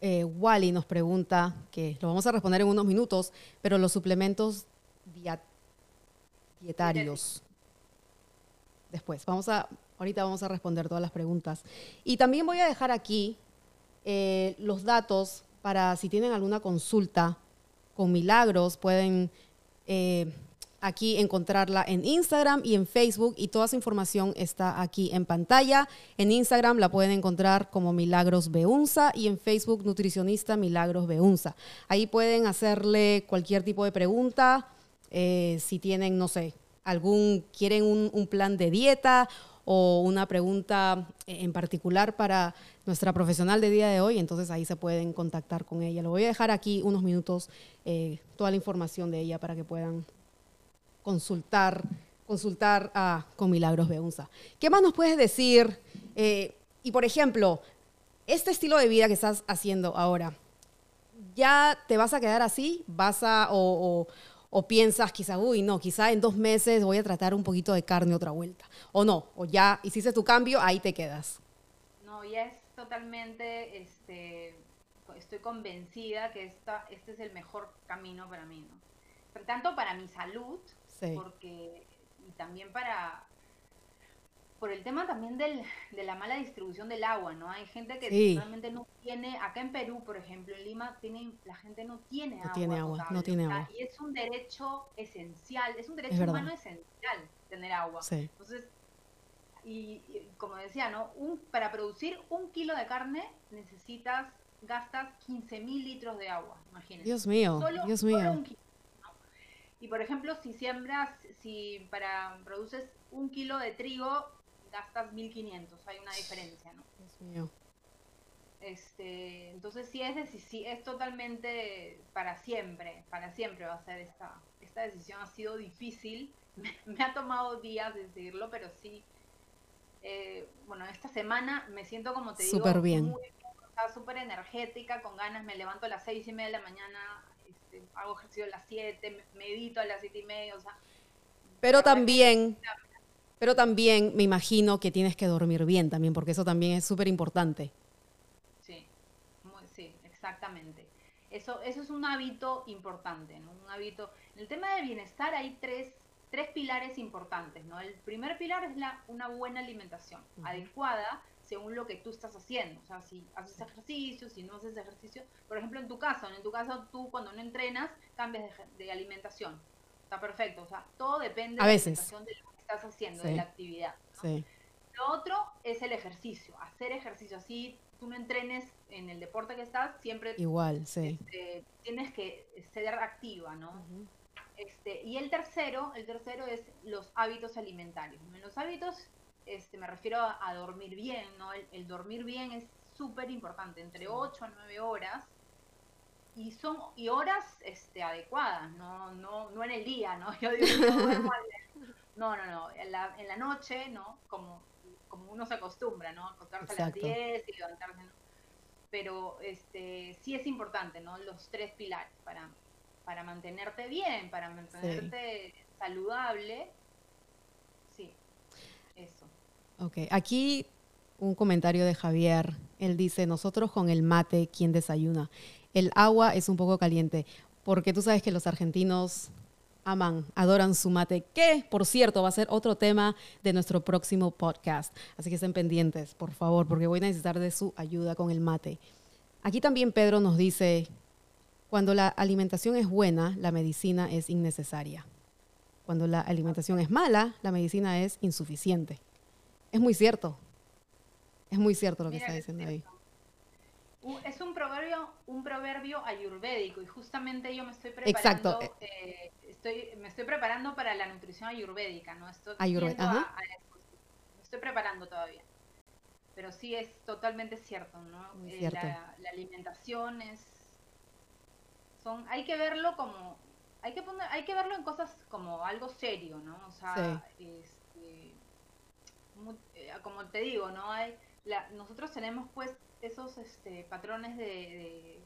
Eh, Wally nos pregunta, que lo vamos a responder en unos minutos, pero los suplementos dietarios. Después, vamos a, ahorita vamos a responder todas las preguntas. Y también voy a dejar aquí eh, los datos para si tienen alguna consulta con milagros, pueden eh, aquí encontrarla en Instagram y en Facebook y toda esa información está aquí en pantalla. En Instagram la pueden encontrar como Milagros Beunza y en Facebook Nutricionista Milagros Beunza. Ahí pueden hacerle cualquier tipo de pregunta, eh, si tienen, no sé, algún, quieren un, plan de dieta o una pregunta en particular para nuestra profesional de día de hoy, entonces ahí se pueden contactar con ella. Lo voy a dejar aquí unos minutos, eh, toda la información de ella para que puedan consultar, consultar a, con Milagros Beunza. ¿Qué más nos puedes decir? Eh, y por ejemplo, este estilo de vida que estás haciendo ahora, ¿ya te vas a quedar así? ¿Vas a, o, piensas quizá, uy, no, quizá en dos meses voy a tratar un poquito de carne otra vuelta? ¿O no? ¿O ya hiciste tu cambio, ahí te quedas? No, ya es totalmente, este, estoy convencida que este es el mejor camino para mí, ¿no? Tanto para mi salud, porque, y también para, por el tema también del, de la mala distribución del agua, ¿no? Hay gente que realmente no tiene, acá en Perú, por ejemplo, en Lima, tiene, la gente no tiene no Tiene agua no tiene agua. Y es un derecho esencial, es un derecho humano esencial tener agua. Entonces, y, como decía, ¿no? Un, para producir un kilo de carne necesitas, gastas 15 mil litros de agua, imagínate. Dios mío, Dios mío. Y por ejemplo, si siembras, si para produces un kilo de trigo, gastas 1500, hay una diferencia, ¿no? Dios mío. Este, entonces sí es, sí, es totalmente para siempre, para siempre va a ser esta, esta decisión. Ha sido difícil, me, ha tomado días decidirlo, pero sí, eh, bueno, esta semana me siento como te digo, súper bien. súper energética, con ganas, me levanto a las seis y media de la mañana, este, hago ejercicio a las 7, medito a las 7 y media, o sea. Pero también, pero también me imagino que tienes que dormir bien también, porque eso también es súper importante. Sí, sí, exactamente. Eso, eso es un hábito importante, ¿no? Un hábito. En el tema del bienestar hay tres, tres pilares importantes, ¿no? El primer pilar es la, una buena alimentación adecuada según lo que tú estás haciendo. O sea, si haces ejercicio, si no haces ejercicio. Por ejemplo, en tu caso, en tu caso tú cuando no entrenas cambias de, alimentación. Está perfecto. O sea, todo depende de la alimentación de lo que estás haciendo, de la actividad. Lo otro es el ejercicio, hacer ejercicio. Así tú no entrenes en el deporte que estás, siempre igual, sí. Este, tienes que ser activa, ¿no? Este, y el tercero, el tercero es los hábitos alimentarios. los hábitos este, me refiero a, dormir bien, ¿no? El, dormir bien es súper importante, entre 8 a 9 horas. Y son y horas este, adecuadas, ¿no? No, no en el día, ¿no? Yo digo, no, no, no, en la, en la noche, ¿no? Como, como uno se acostumbra, ¿no? Acostarse a las 10 y levantarse. Pero este, sí es importante, ¿no? Los tres pilares para, para mantenerte bien, para mantenerte saludable. Eso. Ok, aquí un comentario de Javier. Él dice, nosotros con el mate, ¿quién desayuna? El agua es un poco caliente, porque tú sabes que los argentinos aman, adoran su mate, que por cierto va a ser otro tema de nuestro próximo podcast. Así que estén pendientes, por favor, porque voy a necesitar de su ayuda con el mate. Aquí también Pedro nos dice, cuando la alimentación es buena, la medicina es innecesaria. Cuando la alimentación es mala, la medicina es insuficiente. Es muy cierto. Es muy cierto lo que está diciendo ahí. Es un proverbio, un proverbio ayurvédico y justamente yo me estoy preparando, eh, estoy, me estoy preparando para la nutrición ayurvédica, ¿no? Estoy, me estoy preparando todavía. Pero sí es totalmente cierto, ¿no? Eh, la, alimentación es son, hay que verlo como, hay que poner, hay que verlo en cosas como algo serio, ¿no? O sea, este, eh, como te digo, ¿no? Hay, nosotros tenemos pues esos este, patrones de,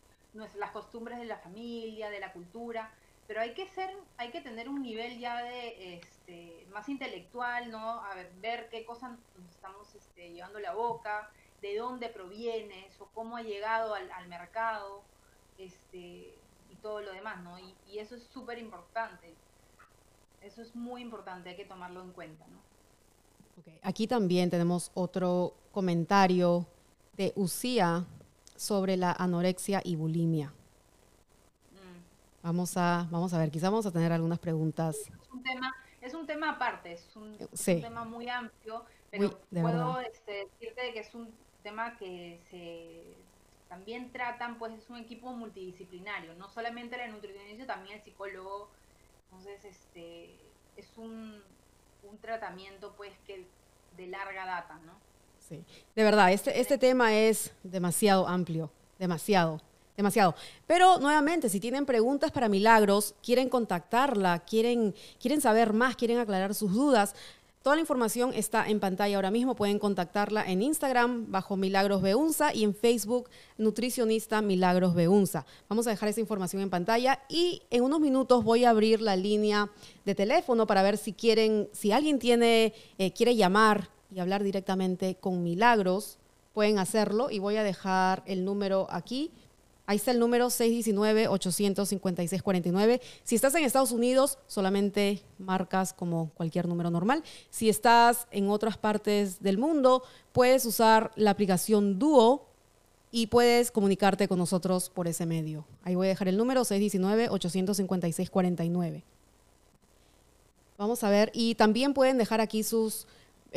las costumbres de la familia, de la cultura, pero hay que ser, hay que tener un nivel ya de este, más intelectual, ¿no? A ver, ver qué cosas nos estamos este, llevando la boca, de dónde proviene eso, cómo ha llegado al, al mercado, este, todo lo demás, ¿no? Y, eso es súper importante. Eso es muy importante, hay que tomarlo en cuenta, ¿no? Aquí también tenemos otro comentario de Usía sobre la anorexia y bulimia. Mm. Vamos, a, vamos a ver, quizás vamos a tener algunas preguntas. Es un tema, es un tema aparte, es un, tema muy amplio, pero puedo este, decirte que es un tema que se también tratan, pues es un equipo multidisciplinario, no solamente la nutricionista, también el psicólogo. Entonces, este, es un, un tratamiento pues que de larga data, ¿no? Sí, de verdad, este, este tema es demasiado amplio, demasiado, demasiado. Pero nuevamente, si tienen preguntas para Milagros, quieren contactarla, quieren, quieren saber más, quieren aclarar sus dudas, Toda la información está en pantalla ahora mismo. Pueden contactarla en Instagram bajo Milagros Beunza y en Facebook Nutricionista Milagros Beunza. Vamos a dejar esa información en pantalla y en unos minutos voy a abrir la línea de teléfono para ver si quieren, si alguien tiene, eh, quiere llamar y hablar directamente con Milagros, pueden hacerlo y voy a dejar el número aquí Ahí está el número 619-856-49. Si estás en Estados Unidos, solamente marcas como cualquier número normal. Si estás en otras partes del mundo, puedes usar la aplicación Duo y puedes comunicarte con nosotros por ese medio. Ahí voy a dejar el número 619-856-49. Vamos a ver, y también pueden dejar aquí sus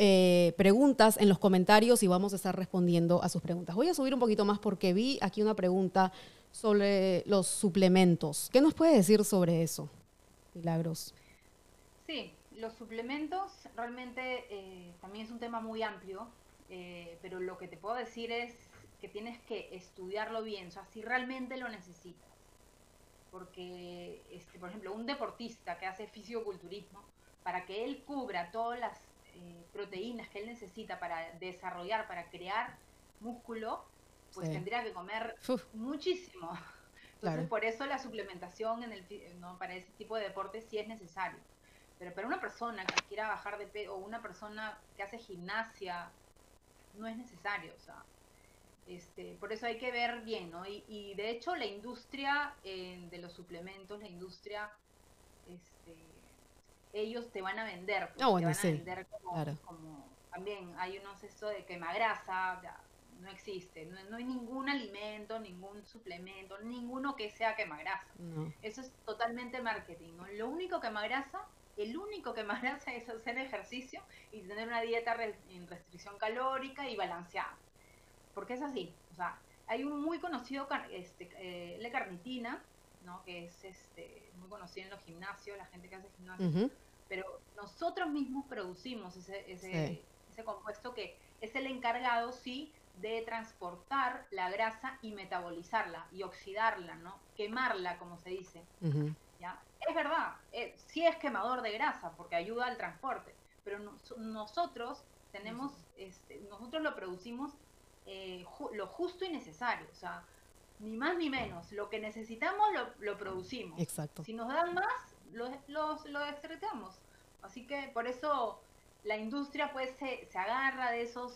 eh, preguntas en los comentarios y vamos a estar respondiendo a sus preguntas. Voy a subir un poquito más porque vi aquí una pregunta sobre los suplementos. ¿Qué nos puede decir sobre eso, Milagros? Sí, los suplementos realmente eh, también es un tema muy amplio, eh, pero lo que te puedo decir es que tienes que estudiarlo bien, o sea, si realmente lo necesitas. Porque, este, por ejemplo, un deportista que hace fisioculturismo, para que él cubra todas las eh, proteínas que él necesita para desarrollar, para crear músculo, pues tendría que comer muchísimo. Entonces, por eso la suplementación en el, ¿no? para ese tipo de deporte sí es necesario. Pero para una persona que quiera bajar de peso o una persona que hace gimnasia, no es necesario. O sea, este, por eso hay que ver bien, ¿no? Y, de hecho la industria eh, de los suplementos, la industria este, ellos te van a vender. Pues, ah, te van a vender como, también hay unos esto de quemagrasa, ya, no existe, no, hay ningún alimento, ningún suplemento, ninguno que sea quemagrasa. No. Eso es totalmente marketing, ¿no? Lo único quemagrasa, el único quemagrasa es hacer ejercicio y tener una dieta en restricción calórica y balanceada. Porque es así, o sea, hay un muy conocido, este, eh, la carnitina, ¿no? que es este, muy conocido en los gimnasios, la gente que hace gimnasio, pero nosotros mismos producimos ese, ese, ese compuesto que es el encargado, sí, de transportar la grasa y metabolizarla y oxidarla, ¿no? Quemarla, como se dice. ¿ya? Es verdad, eh, sí es quemador de grasa porque ayuda al transporte, pero nosotros tenemos, este, nosotros lo producimos eh, lo justo y necesario, o sea, ni más ni menos. Lo que necesitamos lo, producimos. Exacto. Si nos dan más, lo, lo, lo Así que por eso la industria pues se, se agarra de esos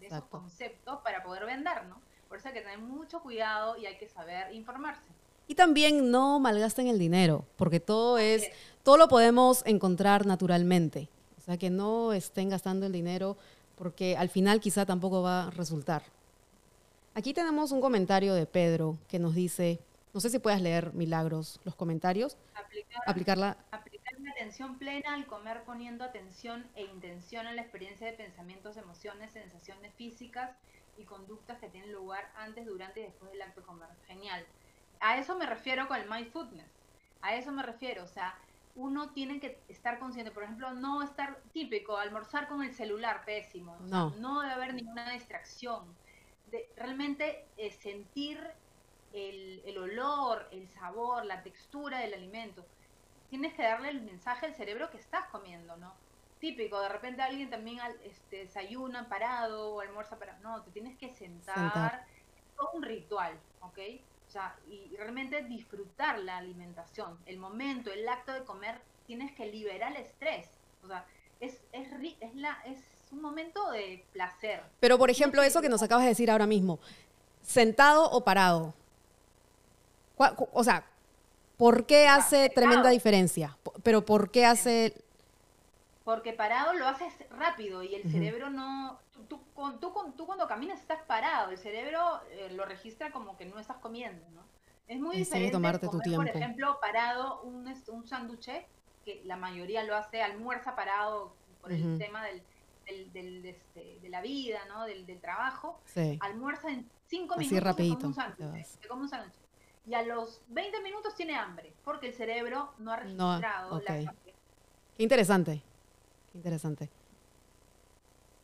de esos conceptos para poder vender, ¿no? Por eso hay que tener mucho cuidado y hay que saber informarse. Y también no malgasten el dinero, porque todo es, todo lo podemos encontrar naturalmente. O sea, que no estén gastando el dinero porque al final quizá tampoco va a resultar. Aquí tenemos un comentario de Pedro que nos dice, no sé si puedes leer, Milagros, los comentarios. aplicarla atención plena al comer poniendo atención e intención en la experiencia de pensamientos, emociones, sensaciones físicas y conductas que tienen lugar antes, durante y después del acto de comer. Genial. A eso me refiero con el mindfulness. A eso me refiero. O sea, uno tiene que estar consciente. Por ejemplo, no estar típico, almorzar con el celular, pésimo. no. no debe haber ninguna distracción. De, realmente eh, sentir el, el olor, el sabor, la textura del alimento tienes que darle el mensaje al cerebro que estás comiendo, ¿no? Típico, de repente alguien también este, desayuna parado o almuerza parado. No, te tienes que sentar. Es todo un ritual, ¿ok? O sea, y realmente disfrutar la alimentación, el momento, el acto de comer, tienes que liberar el estrés. O sea, es, es, es, la, es un momento de placer. Pero, por ejemplo, eso que nos acabas de decir ahora mismo, sentado o parado. O sea, ¿Por qué hace tremenda diferencia? Pero ¿por qué hace...? Porque parado lo haces rápido y el cerebro no... Tú, tú, tú, cuando caminas estás parado, el cerebro eh, lo registra como que no estás comiendo, ¿no? Es muy diferente tomarte tu tiempo. por ejemplo, parado un, un sándwich, que la mayoría lo hace, almuerza parado por el tema del, del, este, de la vida, ¿no? Del, del trabajo. Almuerza en cinco minutos. Así rapidito. un sándwich y a los 20 minutos tiene hambre, porque el cerebro no ha registrado la Qué interesante, qué interesante.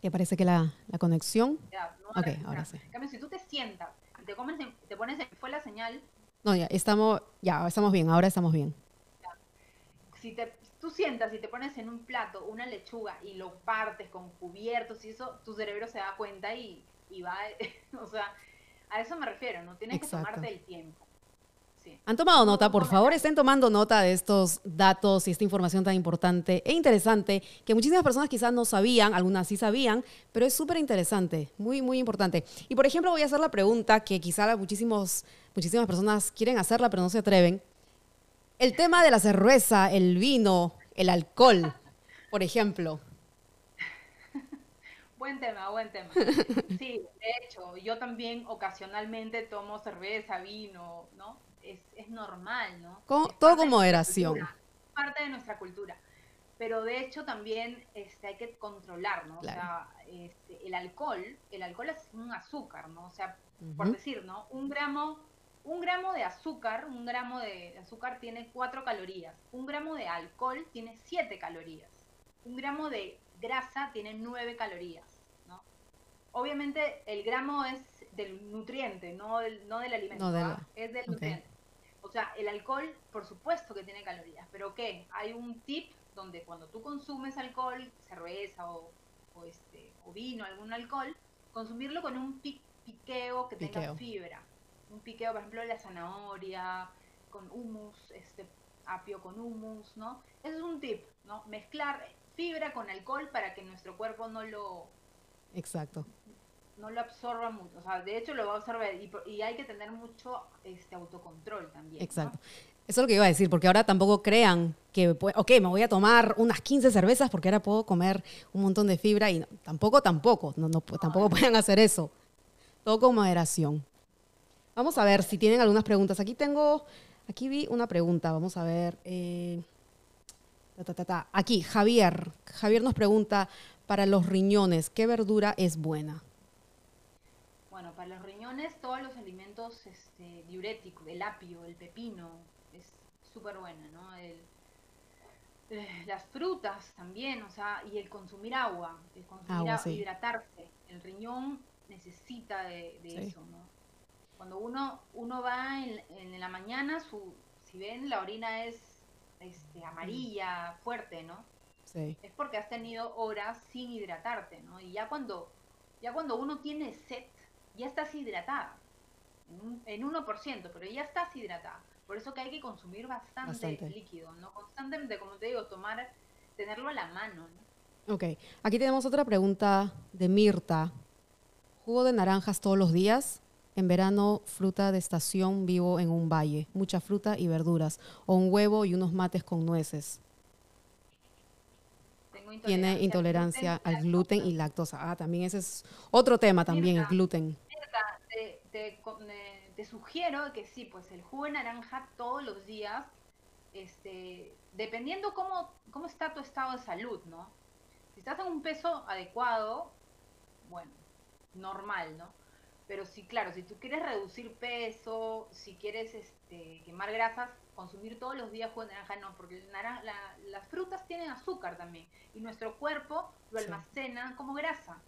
¿Qué parece que la, la conexión? Ya, no ok, ahora sí. En cambio, si tú te sientas y te, comes te pones fue la señal. No, ya, estamos, ya, estamos bien, ahora estamos bien. Si te, tú sientas y te pones en un plato una lechuga y lo partes con cubiertos y eso, tu cerebro se da cuenta y, y va, o sea, a eso me refiero, no tienes que tomarte el tiempo. ¿Han tomado nota? Por favor, estén tomando nota de estos datos y esta información tan importante e interesante que muchísimas personas quizás no sabían, algunas sí sabían, pero es súper interesante, muy, muy importante. Y por ejemplo, voy a hacer la pregunta que quizás muchísimos, muchísimas personas quieren hacerla, pero no se atreven. El tema de la cerveza, el vino, el alcohol, por ejemplo. Buen tema, buen tema. Sí, de hecho, yo también ocasionalmente tomo cerveza, vino, ¿no? es, normal, ¿no? todo con moderación. parte de nuestra cultura. Pero de hecho también este, hay que controlar, ¿no? O sea, este, el alcohol, el alcohol es un azúcar, ¿no? O sea, por decir, ¿no? Un gramo, un gramo de azúcar, un gramo de azúcar tiene cuatro calorías. Un gramo de alcohol tiene siete calorías. Un gramo de grasa tiene nueve calorías, ¿no? Obviamente el gramo es del nutriente, no del, no del alimento, ¿ah? es del nutriente. O sea, el alcohol, por supuesto que tiene calorías, pero ¿qué? Hay un tip donde cuando tú consumes alcohol, cerveza o, este, o vino, algún alcohol, consumirlo con un piqueo que tenga fibra. Un piqueo, por ejemplo, de la zanahoria, con humus, este, apio con humus, ¿no? Ese es un tip, ¿no? Mezclar fibra con alcohol para que nuestro cuerpo no lo... Exacto no lo absorba mucho, o sea, de hecho lo va a absorber y, hay que tener mucho este autocontrol también. Exacto. Eso es lo que iba a decir, porque ahora tampoco crean que, ok, me voy a tomar unas 15 cervezas porque ahora puedo comer un montón de fibra y tampoco, tampoco, no, no, tampoco pueden hacer eso. Todo con moderación. Vamos a ver si tienen algunas preguntas. Aquí tengo, aquí vi una pregunta, vamos a ver. Eh, aquí, Javier. Javier nos pregunta, para los riñones, ¿qué verdura es buena? Bueno, para los riñones todos los alimentos este, diuréticos, el apio, el pepino, es súper buena, ¿no? El, eh, las frutas también, o sea, y el consumir agua, el consumir agua, hidratarse. El riñón necesita de, eso, ¿no? Cuando uno, uno va en, en, la mañana, su, si ven, la orina es este, amarilla, fuerte, ¿no? Sí. Es porque has tenido horas sin hidratarte, ¿no? Y ya cuando, ya cuando uno tiene sed, ya estás hidratada, en, 1%, pero ya estás hidratada. Por eso que hay que consumir bastante, líquido, ¿no? Constantemente, como te digo, tomar, tenerlo a la mano, ¿no? Ok, aquí tenemos otra pregunta de Mirta. ¿Jugo de naranjas todos los días? En verano, fruta de estación, vivo en un valle. Mucha fruta y verduras. O un huevo y unos mates con nueces. Tiene intolerancia al gluten y lactosa. Ah, también ese es otro tema también, el gluten te, sugiero que sí, pues el jugo de naranja todos los días, este, dependiendo cómo, cómo está tu estado de salud, ¿no? Si estás en un peso adecuado, bueno, normal, ¿no? Pero sí, claro, si tú quieres reducir peso, si quieres este, quemar grasas, consumir todos los días jugo de naranja no, porque las frutas tienen azúcar también y nuestro cuerpo lo almacena como grasa.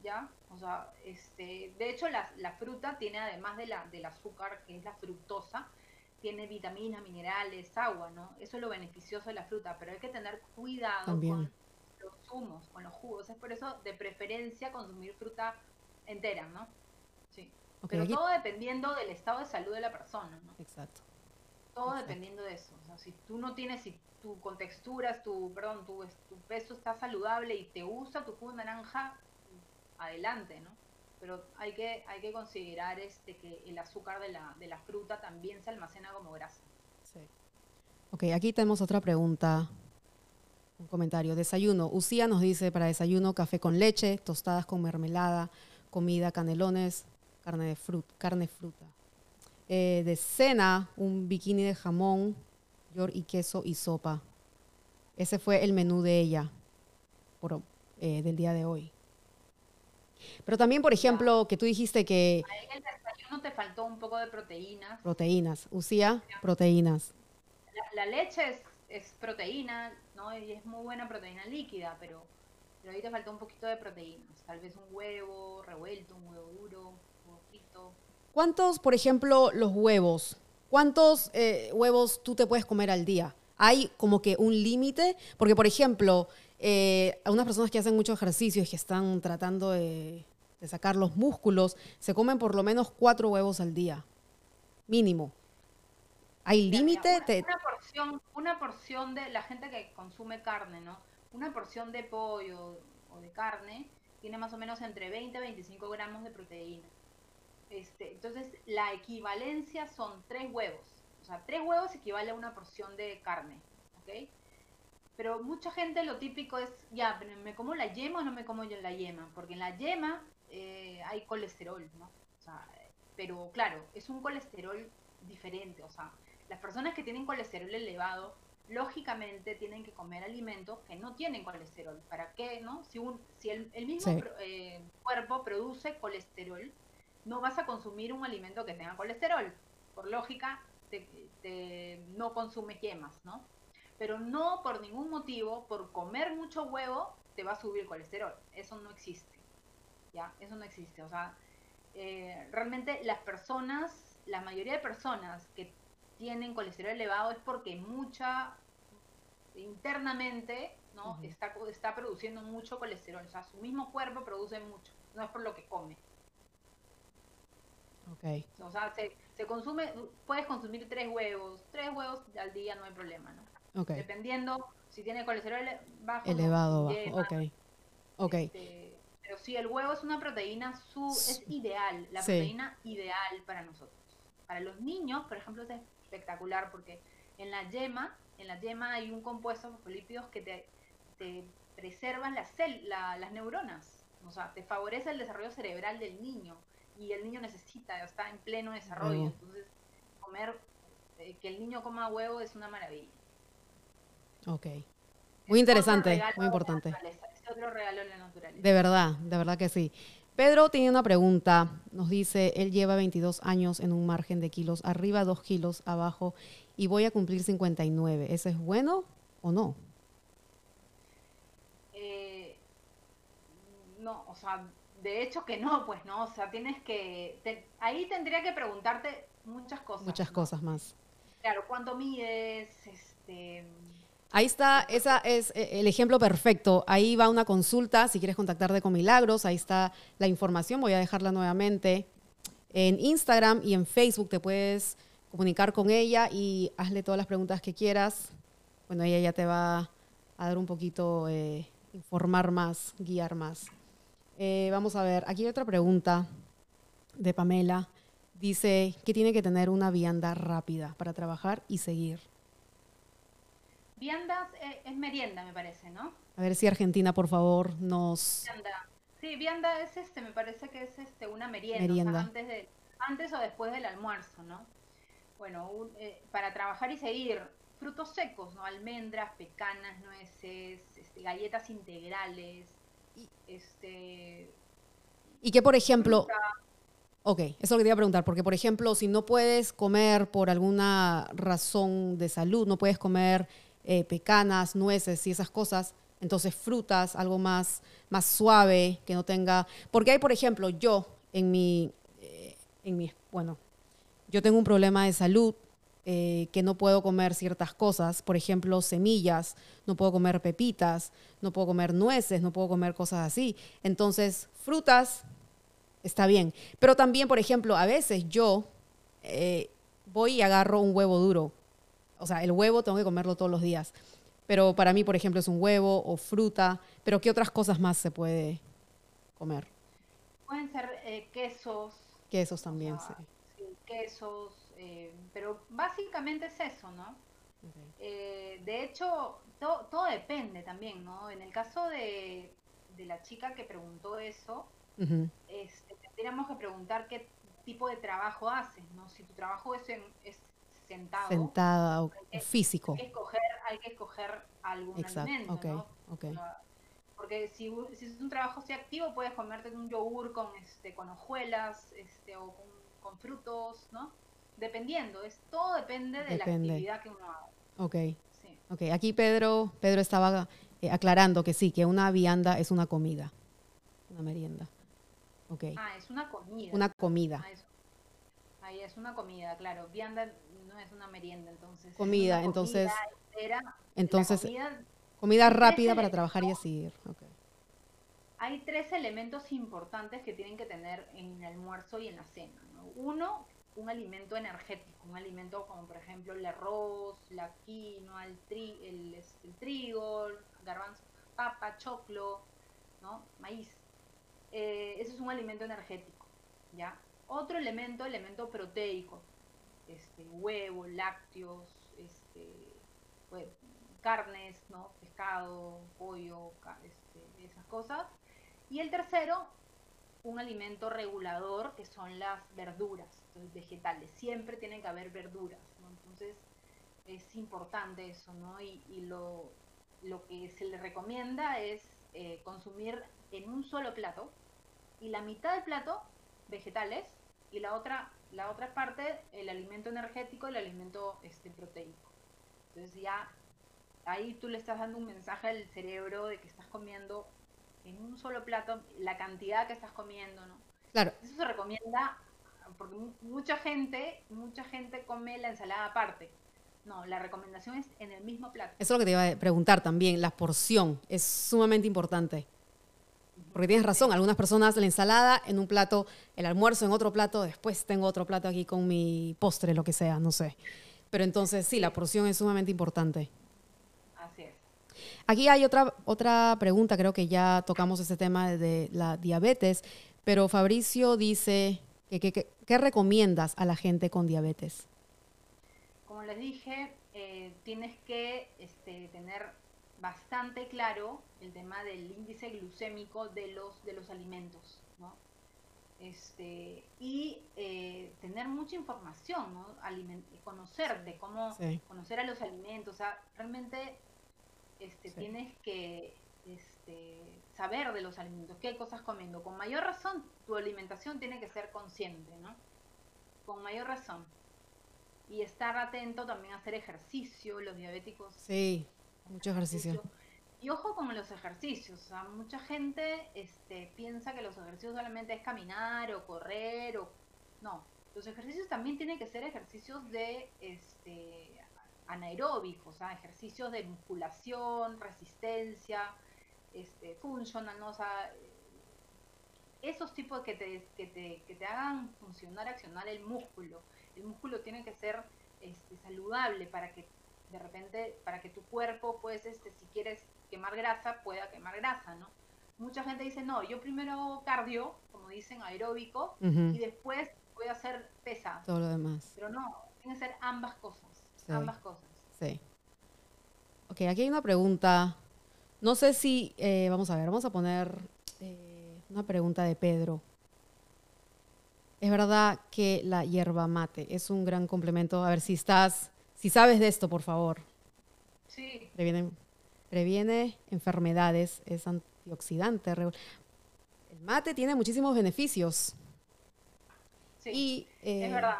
¿ya? O sea, este, de hecho la, la fruta tiene además de la, del azúcar, que es la fructosa, tiene vitaminas, minerales, agua, ¿no? Eso es lo beneficioso de la fruta, pero hay que tener cuidado con los zumos, con los jugos. Es por eso de preferencia consumir fruta entera, ¿no? Sí. pero todo dependiendo del estado de salud de la persona, ¿no? Exacto. Todo dependiendo de eso. O sea, si tú no tienes, si tu contexturas, tu, perdón, tu, tu peso está saludable y te gusta tu jugo de naranja, adelante, ¿no? Pero hay que, hay que considerar este, que el azúcar de la, de la fruta también se almacena como grasa. Sí. Ok, aquí tenemos otra pregunta, un comentario. Desayuno. Usía nos dice para desayuno café con leche, tostadas con mermelada, comida, canelones, carne de fruta. Carne fruta. Eh, de cena, un bikini de jamón, york y queso y sopa. Ese fue el menú de ella por, eh, del día de hoy. Pero también, por ejemplo, que tú dijiste que... En el desayuno te faltó un poco de proteínas. Proteínas. Usía, proteínas. La, leche es, proteína, ¿no? Y es muy buena proteína líquida, pero, pero ahí te faltó un poquito de proteínas. Tal vez un huevo revuelto, un huevo duro, un huevo frito. ¿Cuántos, por ejemplo, los huevos? ¿Cuántos eh, huevos tú te puedes comer al día? ¿Hay como que un límite? Porque, por ejemplo, eh, algunas personas que hacen mucho ejercicio y que están tratando de, sacar los músculos, se comen por lo menos cuatro huevos al día, mínimo. ¿Hay límite? Una, porción, una porción de la gente que consume carne, ¿no? Una porción de pollo o de carne tiene más o menos entre 20 y 25 gramos de proteína. Este, entonces, la equivalencia son tres huevos. O sea, tres huevos equivale a una porción de carne. Pero mucha gente lo típico es, ya, ¿me como la yema o no me como yo la yema? Porque en la yema eh, hay colesterol, ¿no? O sea, pero claro, es un colesterol diferente. O sea, las personas que tienen colesterol elevado, lógicamente tienen que comer alimentos que no tienen colesterol. ¿Para qué, no? Si, un, si el, mismo eh, cuerpo produce colesterol, no vas a consumir un alimento que tenga colesterol. Por lógica, te, no consumes yemas, ¿no? pero no por ningún motivo, por comer mucho huevo, te va a subir el colesterol. Eso no existe. ¿Ya? Eso no existe. O sea, eh, realmente las personas, la mayoría de personas que tienen colesterol elevado es porque mucha internamente ¿no? está, está produciendo mucho colesterol. O sea, su mismo cuerpo produce mucho. No es por lo que come. Okay. O sea, se, se consume, puedes consumir tres huevos, tres huevos al día no hay problema, ¿no? Dependiendo si tiene colesterol bajo. Elevado, bajo. ok. Ok. Este, pero sí, el huevo es una proteína, su, es ideal, la proteína ideal para nosotros. Para los niños, por ejemplo, es espectacular porque en la yema, en la yema hay un compuesto fosfolípidos que te, te preservan las, las neuronas. O sea, te favorece el desarrollo cerebral del niño y el niño necesita, está en pleno desarrollo. Entonces, comer, eh, que el niño coma huevo es una maravilla. Ok. Muy interesante, muy importante. Es otro regalo de la naturaleza. De verdad, de verdad que sí. Pedro tiene una pregunta. Nos dice, él lleva 22 años en un margen de kilos, arriba 2 kilos, abajo, y voy a cumplir 59. ¿Eso es bueno o no? Eh, no, o sea, de hecho que no, pues no, o sea, tienes que, ahí tendría que preguntarte muchas cosas. Muchas cosas más. Claro, ¿cuánto mides? Este, Ahí está, esa es eh, el ejemplo perfecto. Ahí va una consulta, si quieres contactarte con Milagros, ahí está la información, voy a dejarla nuevamente. En Instagram y en Facebook te puedes comunicar con ella y hazle todas las preguntas que quieras. Bueno, ella ya te va a dar un poquito, eh, informar más, guiar más. Eh, vamos a ver, aquí hay otra pregunta de Pamela. Dice que tiene que tener una vianda rápida para trabajar y seguir. Viandas eh, es merienda, me parece, ¿no? A ver si Argentina, por favor, nos... Vianda. Sí, vianda es este, me parece que es este una merienda, antes, de, antes o después del almuerzo, ¿no? Bueno, eh, para trabajar y seguir, frutos secos, ¿no? Almendras, pecanas, nueces, este, galletas integrales, este... Y que, por ejemplo... Ok, eso es lo que te iba a preguntar, porque por ejemplo, si no puedes comer por alguna razón de salud, no puedes comer eh, pecanas, nueces y esas cosas, entonces frutas, algo más, más suave, que no tenga... Porque hay, por ejemplo, yo en mi, eh, en mi, bueno, yo tengo un problema de salud eh, que no puedo comer ciertas cosas, por ejemplo, semillas, no puedo comer pepitas, no puedo comer nueces, no puedo comer cosas así. Entonces, frutas, está bien. Pero también, por ejemplo, a veces yo eh, voy y agarro un huevo duro. O sea, el huevo tengo que comerlo todos los días. Pero para mí, por ejemplo, es un huevo o fruta. Pero ¿qué otras cosas más se puede comer? Pueden ser eh, quesos. Quesos también, sí. Quesos, eh, pero básicamente es eso, ¿no? de hecho, todo depende también, ¿no? En el caso de, de la chica que preguntó eso, este, tendríamos que preguntar qué tipo de trabajo haces, ¿no? Si tu trabajo es, sentado. Sentada o físico. Hay que escoger, hay que escoger algún alimento, ¿no? porque si, si, es un trabajo así activo, puedes comerte un yogur con, este, con hojuelas este, o con, frutos, ¿no? Dependiendo, es, todo depende de la actividad que uno haga. Ok. Ok, aquí Pedro, Pedro estaba eh, aclarando que sí, que una vianda es una comida, una merienda. Ah, es una comida. Una comida. Ah, Ahí es una comida, claro. Vianda no es una merienda, entonces. Comida, entonces. entonces, comida, rápida para trabajar y así. Hay tres elementos importantes que tienen que tener en el almuerzo y en la cena. Uno, un alimento energético, un alimento como por ejemplo el arroz, la quinoa, el, el, trigo, garbanzo, papa, choclo, ¿no? maíz. Eh, ese es un alimento energético, ¿ya? Otro elemento, elemento proteico, este, huevo, lácteos, este, pues, carnes, ¿no? Pescado, pollo, este, esas cosas. Y el tercero, un alimento regulador, que son las verduras, vegetales. Siempre tienen que haber verduras, ¿no? Entonces, es importante eso, ¿no? Y, lo, lo que se le recomienda es eh, consumir en un solo plato y la mitad del plato vegetales y la otra la otra parte el alimento energético y el alimento este proteico entonces ya ahí tú le estás dando un mensaje al cerebro de que estás comiendo en un solo plato la cantidad que estás comiendo no claro eso se recomienda porque mucha gente mucha gente come la ensalada aparte no, la recomendación es en el mismo plato. Eso es lo que te iba a preguntar también, la porción es sumamente importante. Porque tienes razón, algunas personas la ensalada en un plato, el almuerzo en otro plato, después tengo otro plato aquí con mi postre, lo que sea, no sé. Pero entonces sí, la porción es sumamente importante. Aquí hay otra, otra pregunta, creo que ya tocamos ese tema de la diabetes, pero Fabricio dice, que, ¿qué recomiendas a la gente con diabetes? Como les dije, eh, tienes que este, tener bastante claro el tema del índice glucémico de los, de los alimentos, ¿no? Este, y eh, tener mucha información, ¿no? conocer de cómo conocer a los alimentos, o sea, realmente este, tienes que, este, saber de los alimentos, qué cosas comiendo. Con mayor razón, tu alimentación tiene que ser consciente, ¿no? Con mayor razón. Y estar atento también a hacer ejercicio, los diabéticos. Sí, mucho ejercicio. Y ojo con los ejercicios, o sea, mucha gente este, piensa que los ejercicios solamente es caminar o correr o... No, los ejercicios también tienen que ser ejercicios de este, anaeróbicos, o sea, ejercicios de musculación, resistencia, este, funcional, ¿no? O sea, esos tipos que te, que te, que te hagan funcionar, accionar el músculo. El músculo tiene que ser este, saludable para que de repente, para que tu cuerpo, pues, este, si quieres quemar grasa, pueda quemar grasa, ¿no? Mucha gente dice, no, yo primero cardio, como dicen, aeróbico, y después voy a hacer pesa. Todo lo demás. Pero no, tiene que ser ambas cosas, ambas cosas. Sí. Ok, aquí hay una pregunta. No sé si, eh, vamos a ver, vamos a poner eh, una pregunta de Pedro. Es verdad que la hierba mate es un gran complemento. A ver si estás, si sabes de esto, por favor. Sí. Previene, previene enfermedades, es antioxidante. El mate tiene muchísimos beneficios. Sí, es eh, verdad.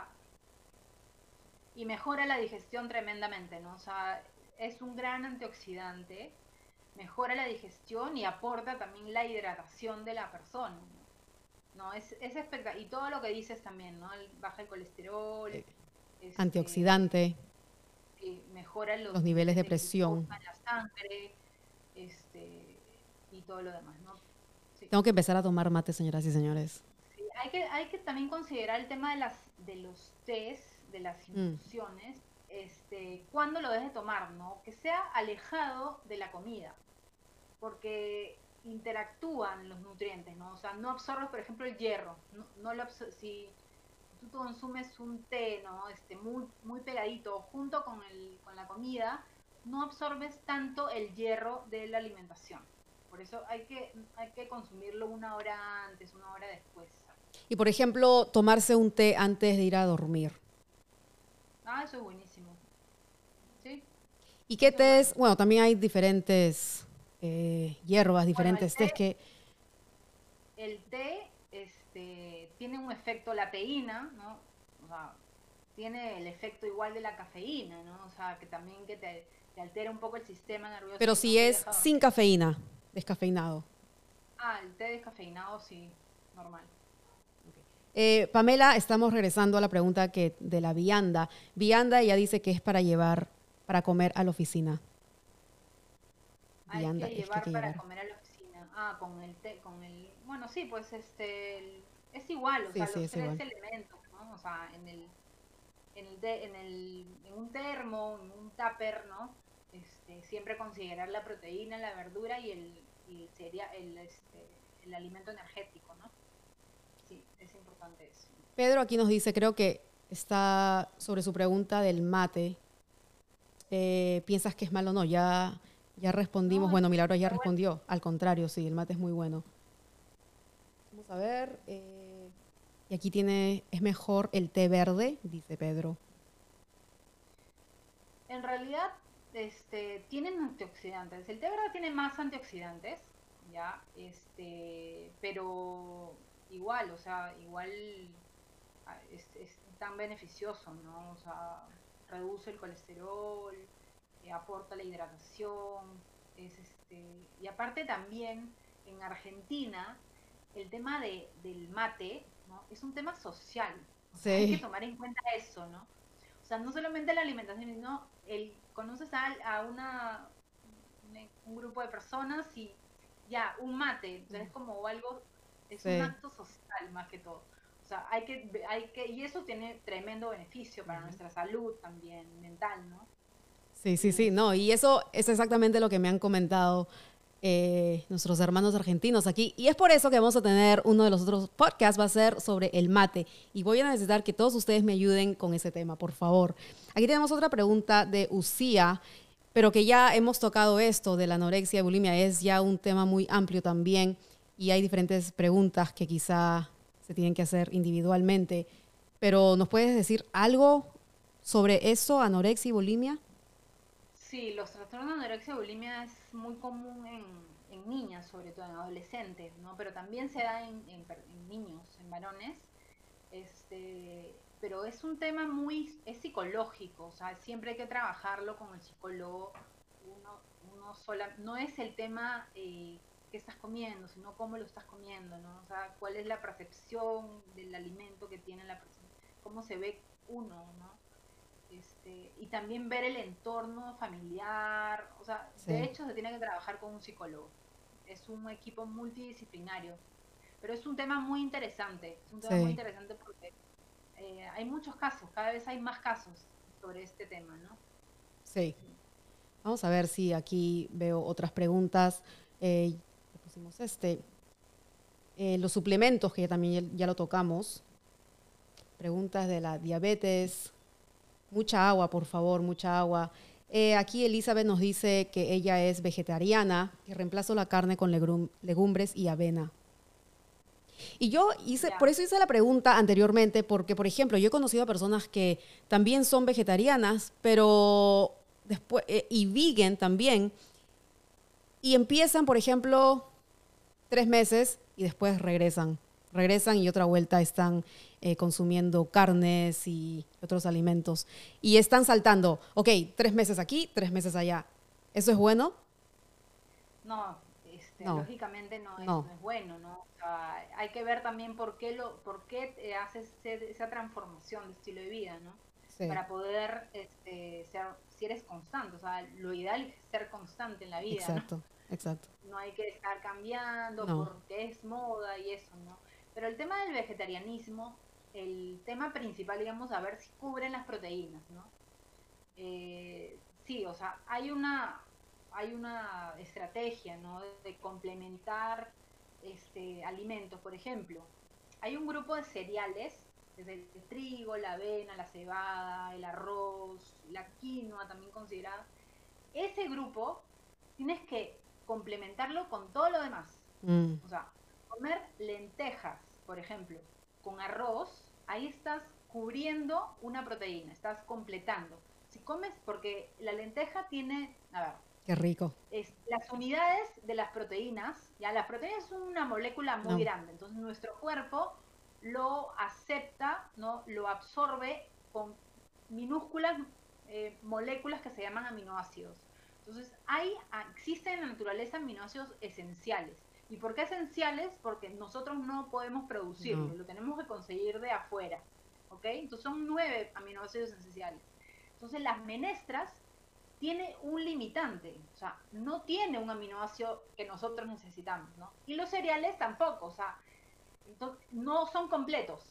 Y mejora la digestión tremendamente, ¿no? O sea, es un gran antioxidante, mejora la digestión y aporta también la hidratación de la persona. No, es, es espectacular. Y todo lo que dices también, ¿no? baja el colesterol. Eh, este, antioxidante. mejora los, niveles de presión. La sangre, este, y todo lo demás, ¿no? Tengo que empezar a tomar mate, señoras y señores. hay, que, hay que también considerar el tema de, las, de los tés, de las mm. infusiones, este, cuando lo dejes de tomar, ¿no? Que sea alejado de la comida. Porque interactúan los nutrientes, ¿no? O sea, no absorbes, por ejemplo, el hierro. No, lo si tú consumes un té, ¿no? Este, muy, muy pegadito junto con, el, con la comida, no absorbes tanto el hierro de la alimentación. Por eso hay que, hay que consumirlo una hora antes, una hora después. Y por ejemplo, tomarse un té antes de ir a dormir. Ah, eso es buenísimo. ¿Sí? ¿Y qué té es? Bueno, también hay diferentes eh, hierbas, diferentes tés que... El té este, tiene un efecto, la teína, ¿no? O sea, tiene el efecto igual de la cafeína, ¿no? O sea, que también que te, altera un poco el sistema nervioso. Pero si es sin cafeína, descafeinado. Ah, el té descafeinado sí, normal. Eh, Pamela, estamos regresando a la pregunta que de la vianda. Vianda ya dice que es para llevar, para comer a la oficina. Hay que llevar para comer a la oficina. Ah, con el, té, con el, bueno, sí, pues este, es igual, o sea, los tres elementos, ¿no? O sea, en el, en el, en el, en un termo, en un tupper, ¿no? Este, siempre considerar la proteína, la verdura y el, y sería el, este, el alimento energético, ¿no? Sí, es importante eso. Pedro aquí nos dice, creo que está sobre su pregunta del mate. Eh, ¿Piensas que es malo o no? Ya ya respondimos, bueno, Milagro ya respondió. Al contrario, sí, el mate es muy bueno. Vamos a ver. Eh, y aquí tiene, es mejor el té verde, dice Pedro. En realidad, este, tienen antioxidantes. El té verde tiene más antioxidantes, ya, este, pero igual, o sea, igual ah, es, es tan beneficioso, ¿no? O sea, reduce el colesterol, aporta la hidratación, es este, y aparte también en Argentina el tema de, del mate ¿no? es un tema social. Hay que tomar en cuenta eso, ¿no? O sea, no solamente la alimentación, sino el conoces a, una un grupo de personas y ya, un mate, entonces es como algo, es un acto social más que todo. O sea, hay que, hay que, y eso tiene tremendo beneficio para nuestra salud también mental, ¿no? Sí, sí, sí, no, y eso es exactamente lo que me han comentado eh, nuestros hermanos argentinos aquí. Y es por eso que vamos a tener uno de los otros podcasts, va a ser sobre el mate. Y voy a necesitar que todos ustedes me ayuden con ese tema, por favor. Aquí tenemos otra pregunta de Usía, pero que ya hemos tocado esto de la anorexia y bulimia, es ya un tema muy amplio también y hay diferentes preguntas que quizá se tienen que hacer individualmente. Pero ¿nos puedes decir algo sobre eso, anorexia y bulimia? Sí, los trastornos de anorexia y bulimia es muy común en, en niñas, sobre todo en adolescentes, ¿no? Pero también se da en, niños, en varones. Este, pero es un tema muy, es psicológico, o sea, siempre hay que trabajarlo con el psicólogo. Uno, uno sola, no es el tema eh, qué estás comiendo, sino cómo lo estás comiendo, ¿no? O sea, cuál es la percepción del alimento que tiene la persona, cómo se ve uno, ¿no? Este, y también ver el entorno familiar, o sea, de hecho se tiene que trabajar con un psicólogo. Es un equipo multidisciplinario, pero es un tema muy interesante, es un tema muy interesante porque eh, hay muchos casos, cada vez hay más casos sobre este tema, ¿no? Sí. Vamos a ver si aquí veo otras preguntas. Eh, este. Eh, los suplementos, que también ya lo tocamos. Preguntas de la diabetes, Mucha agua, por favor, mucha agua. Eh, aquí Elizabeth nos dice que ella es vegetariana, que reemplazo la carne con legumbres y avena. Y yo hice, por eso hice la pregunta anteriormente, porque, por ejemplo, yo he conocido a personas que también son vegetarianas, pero después, eh, y vegan también, y empiezan, por ejemplo, tres meses y después regresan. Regresan y otra vuelta están eh, consumiendo carnes y otros alimentos. Y están saltando, ok, tres meses aquí, tres meses allá. ¿Eso es bueno? No, este, lógicamente no es, bueno, ¿no? hay que ver también por qué, lo, por qué haces esa transformación de estilo de vida, ¿no? Para poder este, ser, si eres constante, o sea, lo ideal es ser constante en la vida. Exacto, exacto. No hay que estar cambiando porque es moda y eso, ¿no? Pero el tema del vegetarianismo el tema principal, digamos, a ver si cubren las proteínas, ¿no? Eh, sí, o sea, hay una, hay una estrategia, ¿no? De complementar este, alimentos, por ejemplo. Hay un grupo de cereales, desde el trigo, la avena, la cebada, el arroz, la quinoa también considerada. Ese grupo tienes que complementarlo con todo lo demás. Mm. O sea, comer lentejas, por ejemplo, con arroz, ahí estás cubriendo una proteína, estás completando. Si comes, porque la lenteja tiene, a ver, qué rico. Es, las unidades de las proteínas, ya las proteínas son una molécula muy grande, entonces nuestro cuerpo lo acepta, no, lo absorbe con minúsculas eh, moléculas que se llaman aminoácidos. Entonces, hay, existen en la naturaleza aminoácidos esenciales. ¿Y por qué esenciales? Porque nosotros no podemos producirlo, lo tenemos que conseguir de afuera. ¿Ok? Entonces son nueve aminoácidos esenciales. Entonces las menestras tiene un limitante, o sea, no tiene un aminoácido que nosotros necesitamos, ¿no? Y los cereales tampoco, o sea, no son completos,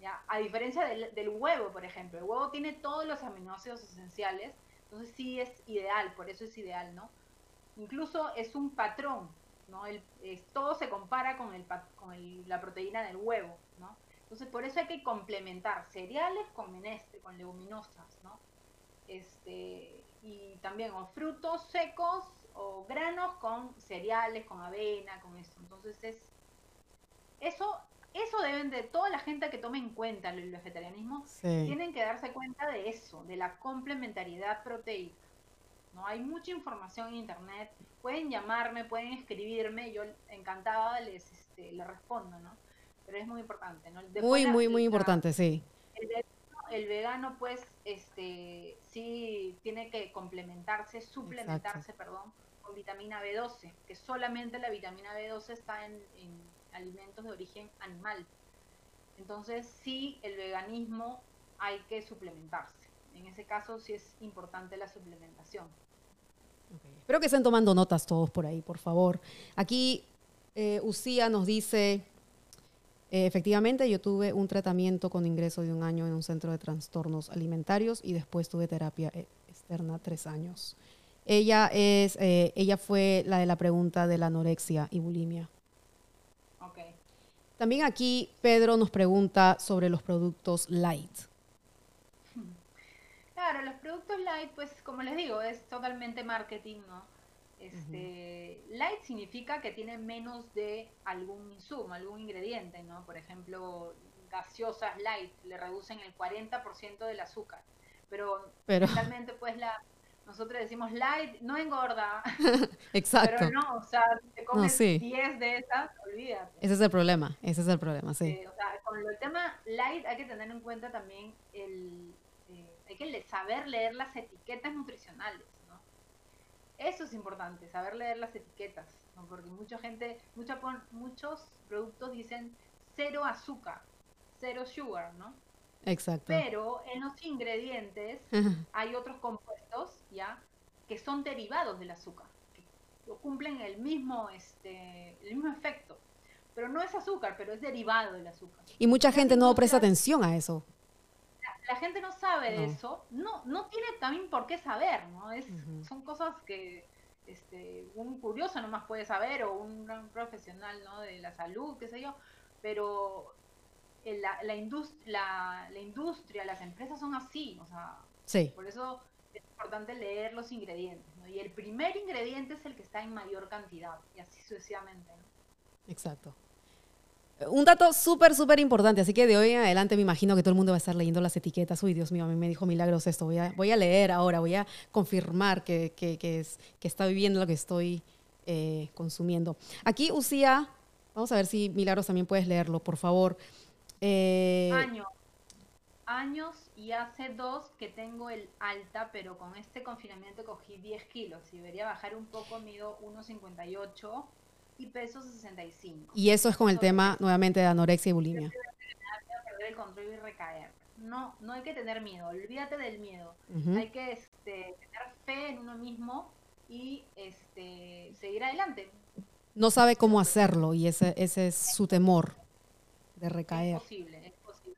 ¿ya? A diferencia del, del, huevo, por ejemplo, el huevo tiene todos los aminoácidos esenciales, entonces sí es ideal, por eso es ideal, ¿no? Incluso es un patrón, ¿no? El, todo se compara con, el, con la proteína del huevo, ¿no? Entonces, por eso hay que complementar cereales con menestre, con leguminosas, ¿no? Este, y también o frutos secos o granos con cereales, con avena, con esto. Entonces, es eso eso deben de toda la gente que tome en cuenta el vegetarianismo tienen que darse cuenta de eso, de la complementariedad proteica. ¿no? Hay mucha información en internet, pueden llamarme, pueden escribirme, yo encantada les, este, les respondo, ¿no? Pero es muy importante, ¿no? muy, muy, muy importante, sí. El vegano, pues, este, sí tiene que complementarse, suplementarse, perdón, con vitamina B12, que solamente la vitamina B12 está en, alimentos de origen animal. Entonces, sí, el veganismo hay que suplementarse. En ese caso, sí es importante la suplementación. Espero que estén tomando notas todos por ahí, por favor. Aquí eh, Usía nos dice, eh, efectivamente yo tuve un tratamiento con ingreso de un año en un centro de trastornos alimentarios y después tuve terapia eh, externa tres años. Ella, es, eh, ella fue la de la pregunta de la anorexia y bulimia. También aquí Pedro nos pregunta sobre los productos light. Claro, los productos light, pues como les digo, es totalmente marketing, ¿no? Este, Light significa que tiene menos de algún insumo, algún ingrediente, ¿no? Por ejemplo, gaseosas light le reducen el 40% del azúcar. Pero, realmente pues la, nosotros decimos light, no engorda. Exacto. Pero no, o sea, te comes 10 de esas, olvídate. Ese es el problema, ese es el problema, sí. o sea, con el tema light hay que tener en cuenta también el, eh, hay que saber leer las etiquetas nutricionales, ¿no? Eso es importante, saber leer las etiquetas, ¿no? Porque mucha gente, mucha, muchos productos dicen cero azúcar, cero sugar, ¿no? Exacto. Pero en los ingredientes hay otros compuestos, ¿ya? Que son derivados del azúcar, que cumplen el mismo, este, el mismo efecto. Pero no es azúcar, pero es derivado del azúcar. Y mucha gente no presta atención a eso. La, gente no sabe de eso, no, no tiene también por qué saber, ¿no? Es, Son cosas que este, un curioso nomás puede saber o un, un profesional ¿no? de la salud, qué sé yo, pero la, la, industria, la, industria, las empresas son así, o sea, sí. por eso es importante leer los ingredientes, ¿no? Y el primer ingrediente es el que está en mayor cantidad, y así sucesivamente, ¿no? Exacto. Un dato súper, súper importante, así que de hoy en adelante me imagino que todo el mundo va a estar leyendo las etiquetas. Uy, Dios mío, a mí me dijo milagros esto, voy a, voy a leer ahora, voy a confirmar que, que, que, es, que está viviendo lo que estoy eh, consumiendo. Aquí, Usía, vamos a ver si Milagros también puedes leerlo, por favor. Eh, años. Años y hace dos que tengo el alta, pero con este confinamiento cogí 10 kilos. Si debería bajar un poco, mido 1,58 y peso 65. Y eso es con el tema nuevamente de anorexia y bulimia. Perder el control y recaer. No, no hay que tener miedo, olvídate del miedo. Hay que este, tener fe en uno mismo y este, seguir adelante. No sabe cómo hacerlo y ese, ese es su temor de recaer. Es posible, es posible.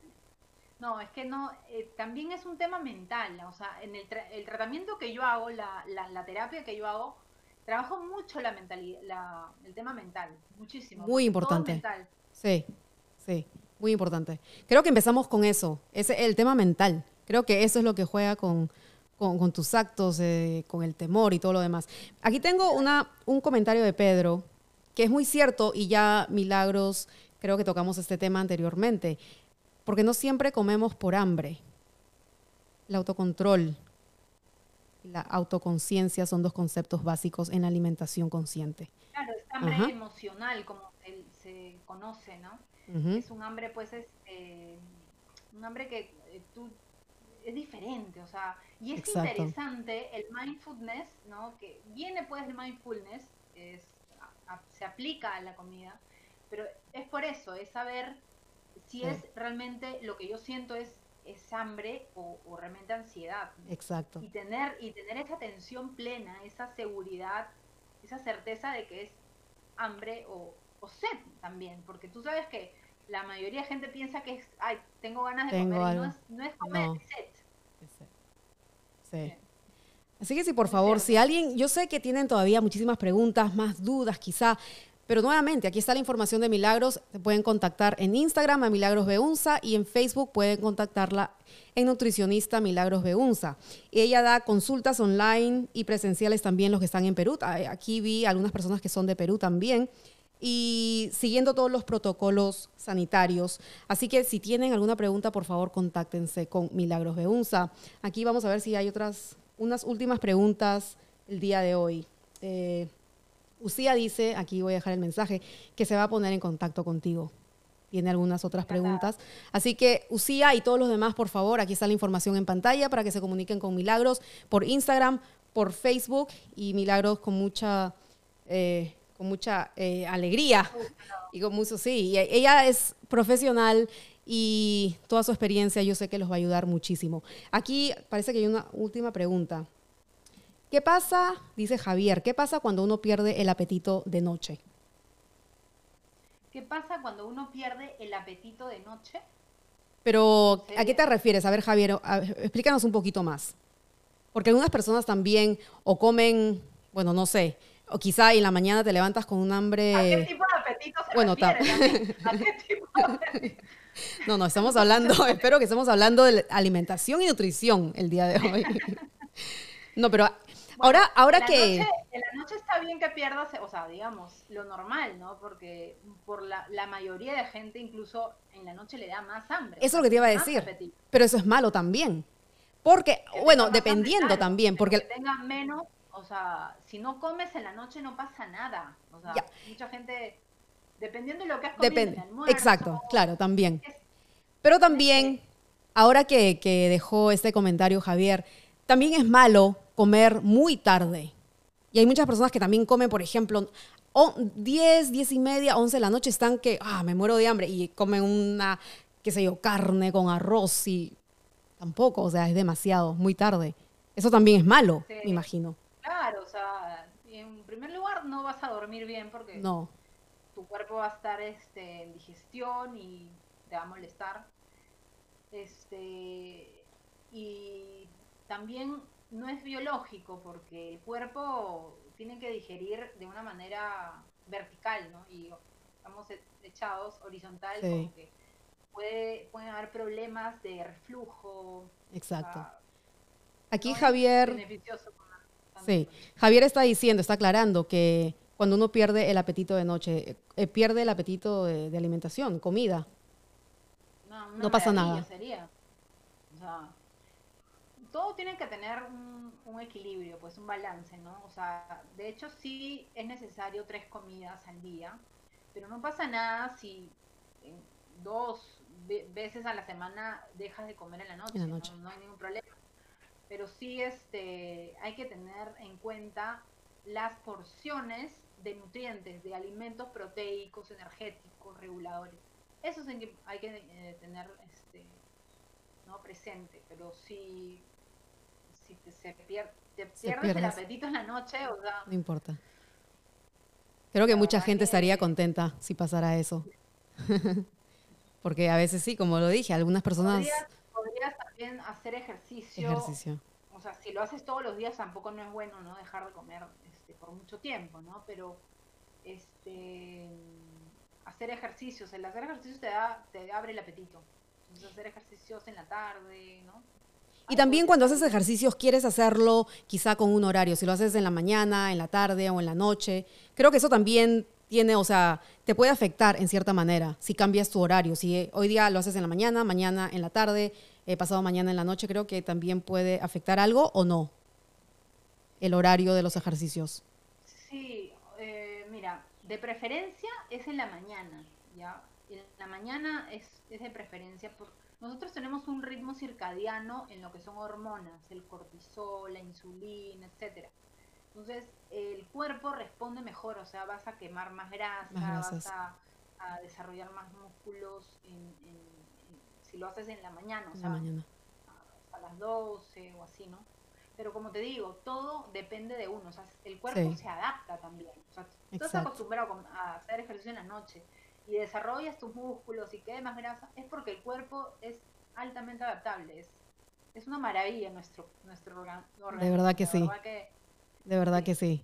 No, es que no, eh, también es un tema mental, o sea, en el, el tratamiento que yo hago, la, la, terapia que yo hago, trabajo mucho la mentalidad, el tema mental, muchísimo. Muy importante. Sí, sí, muy importante. Creo que empezamos con eso, ese, el tema mental. Creo que eso es lo que juega con, con, tus actos, eh, con el temor y todo lo demás. Aquí tengo una, un comentario de Pedro, que es muy cierto y ya Milagros Creo que tocamos este tema anteriormente, porque no siempre comemos por hambre. El autocontrol y la autoconciencia son dos conceptos básicos en la alimentación consciente. Claro, es hambre emocional, como se, conoce, ¿no? Es un hambre, pues, es este, un hambre que eh, tú es diferente, o sea, y es interesante el mindfulness, ¿no? Que viene pues el mindfulness, se aplica a la comida, pero es por eso, es saber si es realmente lo que yo siento es, es hambre o, realmente ansiedad. Exacto. Y tener, y tener esa atención plena, esa seguridad, esa certeza de que es hambre o, sed también, porque tú sabes que la mayoría de gente piensa que es, ay, tengo ganas de comer, y no es, no es comer, es sed. Sí. Así que sí, por favor, si alguien, yo sé que tienen todavía muchísimas preguntas, más dudas quizá, pero nuevamente, aquí está la información de Milagros. Pueden contactar en Instagram a Milagros Beunza y en Facebook pueden contactarla en Nutricionista Milagros Beunza. Ella da consultas online y presenciales también los que están en Perú. Aquí vi algunas personas que son de Perú también y siguiendo todos los protocolos sanitarios. Así que si tienen alguna pregunta, por favor, contáctense con Milagros Beunza. Aquí vamos a ver si hay otras, unas últimas preguntas el día de hoy. Eh, Usía dice, aquí voy a dejar el mensaje, que se va a poner en contacto contigo. Tiene algunas otras preguntas. Así que Usía y todos los demás, por favor, aquí está la información en pantalla para que se comuniquen con Milagros por Instagram, por Facebook y Milagros con mucha, eh, con mucha eh, alegría y con mucho, sí. ella es profesional y toda su experiencia yo sé que los va a ayudar muchísimo. Aquí parece que hay una última pregunta. ¿Qué pasa, dice Javier, qué pasa cuando uno pierde el apetito de noche? ¿Qué pasa cuando uno pierde el apetito de noche? Pero, ¿a qué te refieres? A ver, Javier, explícanos un poquito más. Porque algunas personas también o comen, bueno, no sé, o quizá en la mañana te levantas con un hambre... ¿A qué tipo de apetito se bueno, refiere? ¿A qué tipo de apetito? No, no, estamos hablando, espero que estemos hablando de alimentación y nutrición el día de hoy. No, pero ahora, ahora que... en la noche está bien que pierdas, o sea, digamos, lo normal, ¿no? Porque por la, mayoría de gente incluso en la noche le da más hambre. Eso es lo que te iba a decir. Pero eso es malo también. Porque, bueno, dependiendo también, porque... Que tenga menos, o sea, si no comes en la noche no pasa nada. O sea, mucha gente, dependiendo de lo que has comido Depende. En Exacto, claro, también. Pero también, ahora que, que dejó este comentario Javier, también es malo comer muy tarde. Y hay muchas personas que también comen, por ejemplo, 10, 10 y media, 11 de la noche están que, ah, me muero de hambre y comen una, qué sé yo, carne con arroz y tampoco, o sea, es demasiado, muy tarde. Eso también es malo, me imagino. Claro, o sea, en primer lugar no vas a dormir bien porque no. tu cuerpo va a estar este, en digestión y te va a molestar. Este, y también no es biológico porque el cuerpo tiene que digerir de una manera vertical, ¿no? Y estamos e-, echados horizontal, como que puede, pueden haber problemas de reflujo. Exacto. Aquí Javier... sí, Javier está diciendo, está aclarando que cuando uno pierde el apetito de noche, eh, pierde el apetito de, alimentación, comida. No, no pasa nada. Sería. Todo tiene que tener un, equilibrio, pues un balance, ¿no? O sea, de hecho sí es necesario tres comidas al día, pero no pasa nada si dos veces a la semana dejas de comer en la noche, ¿no? hay ningún problema. Pero sí este, hay que tener en cuenta las porciones de nutrientes, de alimentos proteicos, energéticos, reguladores. Eso es que hay que eh, tener este, ¿no? presente, pero sí si te, se pierde, te pierdes el apetito en la noche, o sea... No importa. Creo que mucha gente estaría contenta si pasara eso. Porque a veces sí, como lo dije, algunas personas... Podrías, también hacer ejercicio. Ejercicio. O sea, si lo haces todos los días tampoco no es bueno, ¿no? Dejar de comer este, por mucho tiempo, ¿no? Pero este hacer ejercicios, el hacer ejercicios te da, te abre el apetito. Entonces hacer ejercicios en la tarde, ¿no? Y también cuando haces ejercicios quieres hacerlo quizá con un horario, si lo haces en la mañana, en la tarde o en la noche. Creo que eso también tiene, o sea, te puede afectar en cierta manera si cambias tu horario. Si eh, hoy día lo haces en la mañana, mañana en la tarde, eh, pasado mañana en la noche, creo que también puede afectar algo o no el horario de los ejercicios. Sí, eh, mira, de preferencia es en la mañana, ¿ya? En la mañana es, es de preferencia porque nosotros tenemos un ritmo circadiano en lo que son hormonas, el cortisol, la insulina, etcétera. Entonces, el cuerpo responde mejor, o sea, vas a quemar más grasa, vas a, desarrollar más músculos si lo haces en la mañana, o sea, A, las 12 o así, ¿no? Pero como te digo, todo depende de uno, o sea, el cuerpo se adapta también. O sea, tú estás acostumbrado a hacer ejercicio en la noche y desarrollas tus músculos y quede más grasa, es porque el cuerpo es altamente adaptable. Es, es una maravilla nuestro, nuestro órgano. De verdad que sí. de verdad que sí.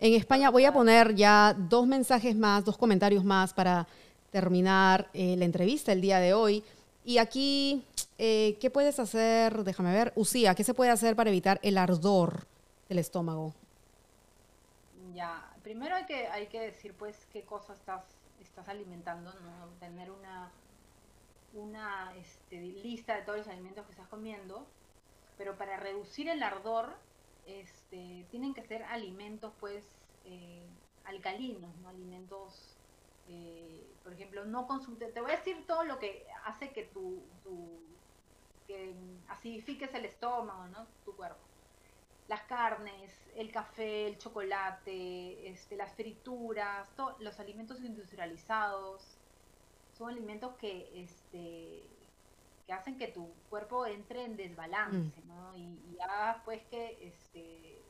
En España voy a poner ya dos mensajes más, dos comentarios más para terminar eh, la entrevista el día de hoy. Y aquí, eh, ¿qué puedes hacer? Déjame ver. Usía, ¿qué se puede hacer para evitar el ardor del estómago? Ya, primero hay que, hay que decir pues qué cosas estás estás alimentando, ¿no? tener una, una este, lista de todos los alimentos que estás comiendo, pero para reducir el ardor este, tienen que ser alimentos pues eh, alcalinos, ¿no? alimentos, eh, por ejemplo, no consumir, te voy a decir todo lo que hace que tu, tu que acidifiques el estómago, ¿no? tu cuerpo las carnes, el café, el chocolate, este, las frituras, los alimentos industrializados, son alimentos que, este, que hacen que tu cuerpo entre en desbalance, mm. ¿no? Y, y haga pues que, este,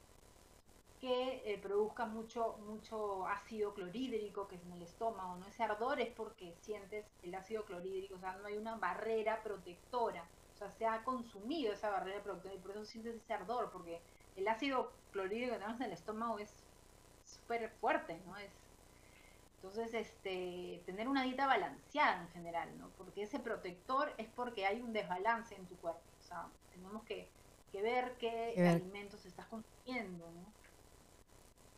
que eh, produzca mucho, mucho ácido clorhídrico que es en el estómago, ¿no? Ese ardor es porque sientes el ácido clorhídrico, o sea, no hay una barrera protectora, o sea, se ha consumido esa barrera protectora y por eso sientes ese ardor, porque el ácido clorhídrico que tenemos en el estómago es súper fuerte, ¿no? Es, entonces, este, tener una dieta balanceada en general, ¿no? Porque ese protector es porque hay un desbalance en tu cuerpo. O sea, tenemos que, ver qué alimentos estás consumiendo, ¿no?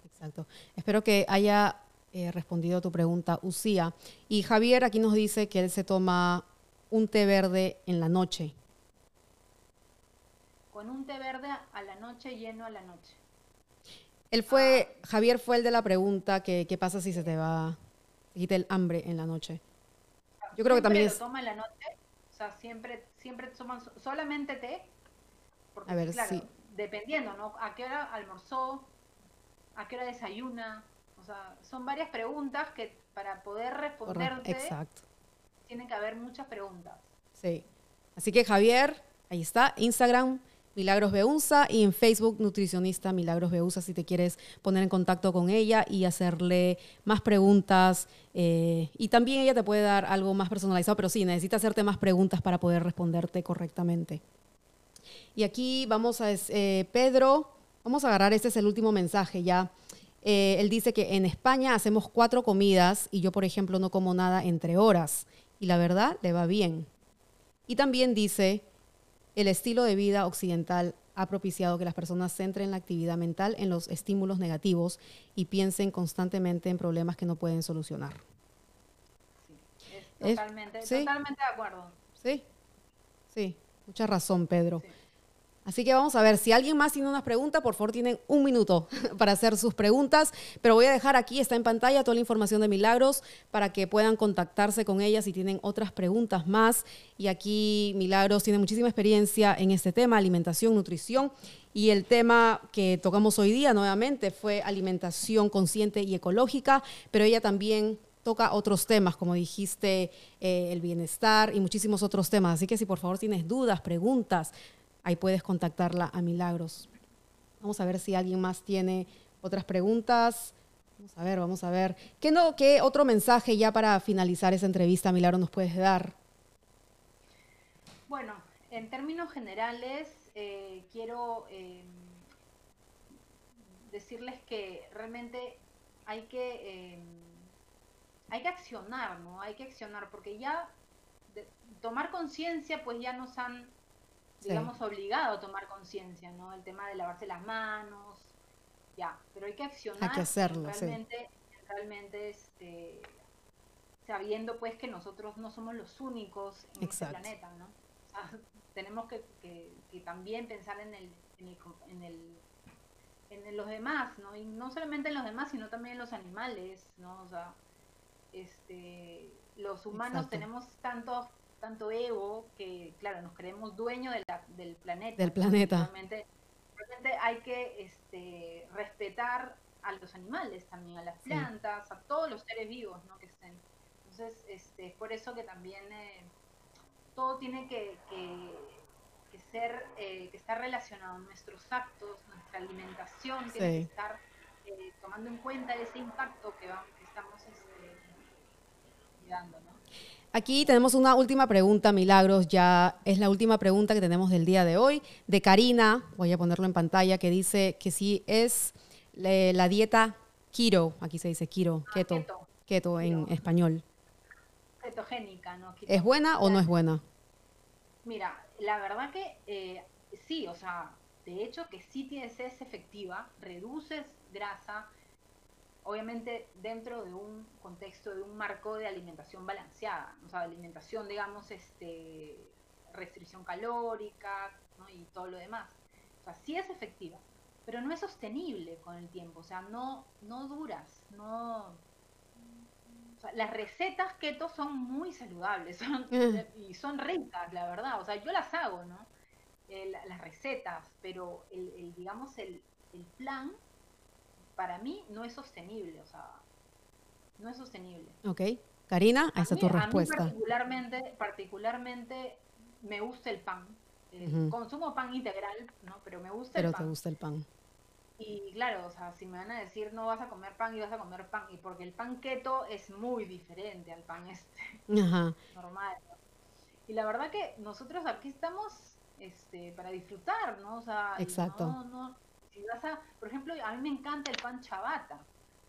Exacto. Espero que haya eh, respondido a tu pregunta, Usía. Y Javier aquí nos dice que él se toma un té verde en la noche. Con un té verde a la noche lleno a la noche. Él fue, ah. Javier fue el de la pregunta que qué pasa si se te va, te quita el hambre en la noche. Yo creo que también lo es... toma en la noche, o sea, siempre, siempre toman solamente té, porque a ver, claro, dependiendo, ¿no? ¿A qué hora almorzó? ¿A qué hora desayuna? O sea, son varias preguntas que para poder responderte Exacto. tienen que haber muchas preguntas. Sí. Así que Javier, ahí está, Instagram, Milagros Beunza y en Facebook Nutricionista Milagros Beunza si te quieres poner en contacto con ella y hacerle más preguntas. Eh, y también ella te puede dar algo más personalizado, pero sí, necesita hacerte más preguntas para poder responderte correctamente. Y aquí vamos a, eh, Pedro, vamos a agarrar, este es el último mensaje ya. Eh, él dice que en España hacemos cuatro comidas y yo, por ejemplo, no como nada entre horas. Y la verdad, le va bien. Y también dice el estilo de vida occidental ha propiciado que las personas centren la actividad mental en los estímulos negativos y piensen constantemente en problemas que no pueden solucionar. Sí, totalmente, totalmente de acuerdo. Sí, sí, mucha razón, Pedro. Así que vamos a ver, si alguien más tiene unas preguntas, por favor tienen un minuto para hacer sus preguntas, pero voy a dejar aquí, está en pantalla toda la información de Milagros para que puedan contactarse con ella si tienen otras preguntas más. Y aquí Milagros tiene muchísima experiencia en este tema, alimentación, nutrición. Y el tema que tocamos hoy día nuevamente fue alimentación consciente y ecológica, pero ella también toca otros temas, como dijiste, eh, el bienestar y muchísimos otros temas. Así que si por favor tienes dudas, preguntas, ahí puedes contactarla a Milagros. Vamos a ver si alguien más tiene otras preguntas. Vamos a ver, vamos a ver. ¿Qué, no, qué otro mensaje ya para finalizar esa entrevista, Milagros, nos puedes dar? Bueno, en términos generales, eh, quiero eh, decirles que realmente hay que, eh, hay que accionar, ¿no? Hay que accionar, porque ya tomar conciencia, pues ya nos han digamos, obligado a tomar conciencia, ¿no? El tema de lavarse las manos, ya, pero hay que accionar. Hay que hacerlo, realmente, realmente este, sabiendo pues que nosotros no somos los únicos en este planeta, ¿no? tenemos que, que, también pensar en el, en el, en el en los demás, ¿no? Y no solamente en los demás, sino también en los animales, ¿no? O sea, este, los humanos tenemos tantos tanto ego que, claro, nos creemos dueños del planeta. Del planeta. Realmente, hay que este, respetar a los animales también, a las plantas, a todos los seres vivos ¿no? que estén. Entonces, este, es por eso que también eh, todo tiene que, que, ser, eh, que estar relacionado. Nuestros actos, nuestra alimentación tiene que estar eh, tomando en cuenta ese impacto que, vamos, que estamos este, dando, ¿no? Aquí tenemos una última pregunta, Milagros, ya es la última pregunta que tenemos del día de hoy, de Karina, voy a ponerlo en pantalla, que dice que si es la dieta keto, aquí se dice keto, ah, keto, keto, en español. Ketogénica, ¿no? ¿Es buena o no es buena? Mira, la verdad que eh, sí, o sea, de hecho que sí es efectiva, reduces grasa, obviamente dentro de un contexto, de un marco de alimentación balanceada, o sea, alimentación, digamos, este, restricción calórica y todo lo demás. O sea, sí es efectiva, pero no es sostenible con el tiempo, o sea, no, no duras, no... O sea, las recetas keto son muy saludables y son ricas, la verdad. O sea, yo las hago, ¿no? las recetas, pero el, el digamos, el, el plan para mí no es sostenible, o sea, no es sostenible. Ok. Karina, esa es tu respuesta. A mí particularmente, particularmente me gusta el pan. Consumo pan integral, ¿no? Pero me gusta el pan. Pero te gusta el pan. Y claro, o sea, si me van a decir no vas a comer pan y vas a comer pan, y porque el pan keto es muy diferente al pan este normal. Y la verdad que nosotros aquí estamos este, para disfrutar, ¿no? O sea, Exacto. No, no, si vas a, por ejemplo, a mí me encanta el pan chabata,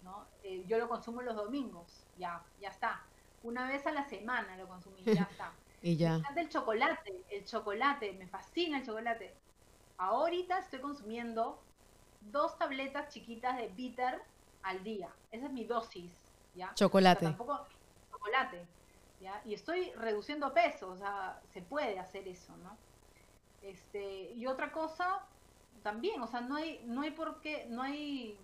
¿no? Eh, yo lo consumo los domingos, ya, ya está. Una vez a la semana lo consumí, ya está. y ya. Me encanta el chocolate, el chocolate, me fascina el chocolate. Ahorita estoy consumiendo dos tabletas chiquitas de bitter al día. Esa es mi dosis, ¿ya? Chocolate. tampoco chocolate, ¿ya? Y estoy reduciendo peso, o sea, se puede hacer eso, ¿no? Este, y otra cosa, también, o sea, no hay, no hay por qué, no hay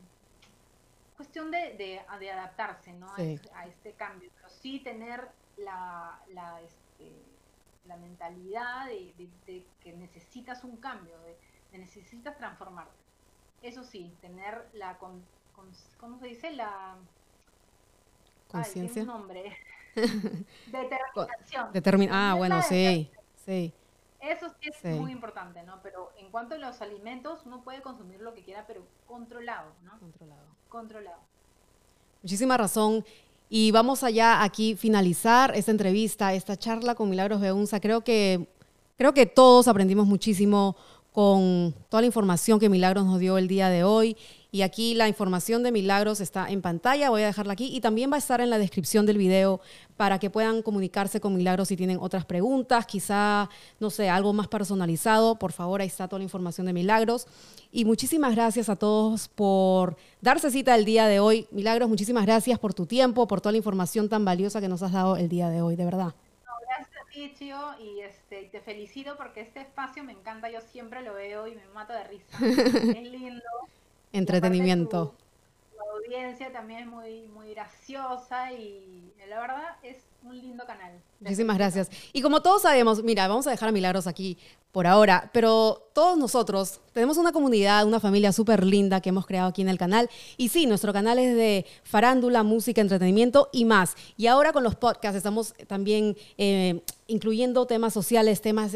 cuestión de, de, adaptarse ¿no? a, este cambio, pero sí tener la, la, este, la mentalidad de, que necesitas un cambio, de, necesitas transformarte. Eso sí, tener la, con, ¿cómo se dice? La conciencia. nombre. Determinación. Determin ah, bueno, sí, sí. Eso sí es muy importante, ¿no? Pero en cuanto a los alimentos, uno puede consumir lo que quiera, pero controlado, ¿no? Controlado. Controlado. Muchísima razón. Y vamos allá aquí finalizar esta entrevista, esta charla con Milagros Beunza. Creo que, creo que todos aprendimos muchísimo con toda la información que Milagros nos dio el día de hoy y aquí la información de Milagros está en pantalla, voy a dejarla aquí y también va a estar en la descripción del video para que puedan comunicarse con Milagros si tienen otras preguntas, quizá, no sé, algo más personalizado. Por favor, ahí está toda la información de Milagros. Y muchísimas gracias a todos por darse cita el día de hoy. Milagros, muchísimas gracias por tu tiempo, por toda la información tan valiosa que nos has dado el día de hoy, de verdad. y este, te felicito porque este espacio me encanta, yo siempre lo veo y me mato de risa. es lindo entretenimiento. La audiencia también es muy, muy graciosa y la verdad es un lindo canal. Muchísimas gracias. Y como todos sabemos, mira, vamos a dejar a Milagros aquí por ahora, pero todos nosotros tenemos una comunidad, una familia súper linda que hemos creado aquí en el canal. Y sí, nuestro canal es de farándula, música, entretenimiento y más. Y ahora con los podcasts estamos también eh, incluyendo temas sociales, temas...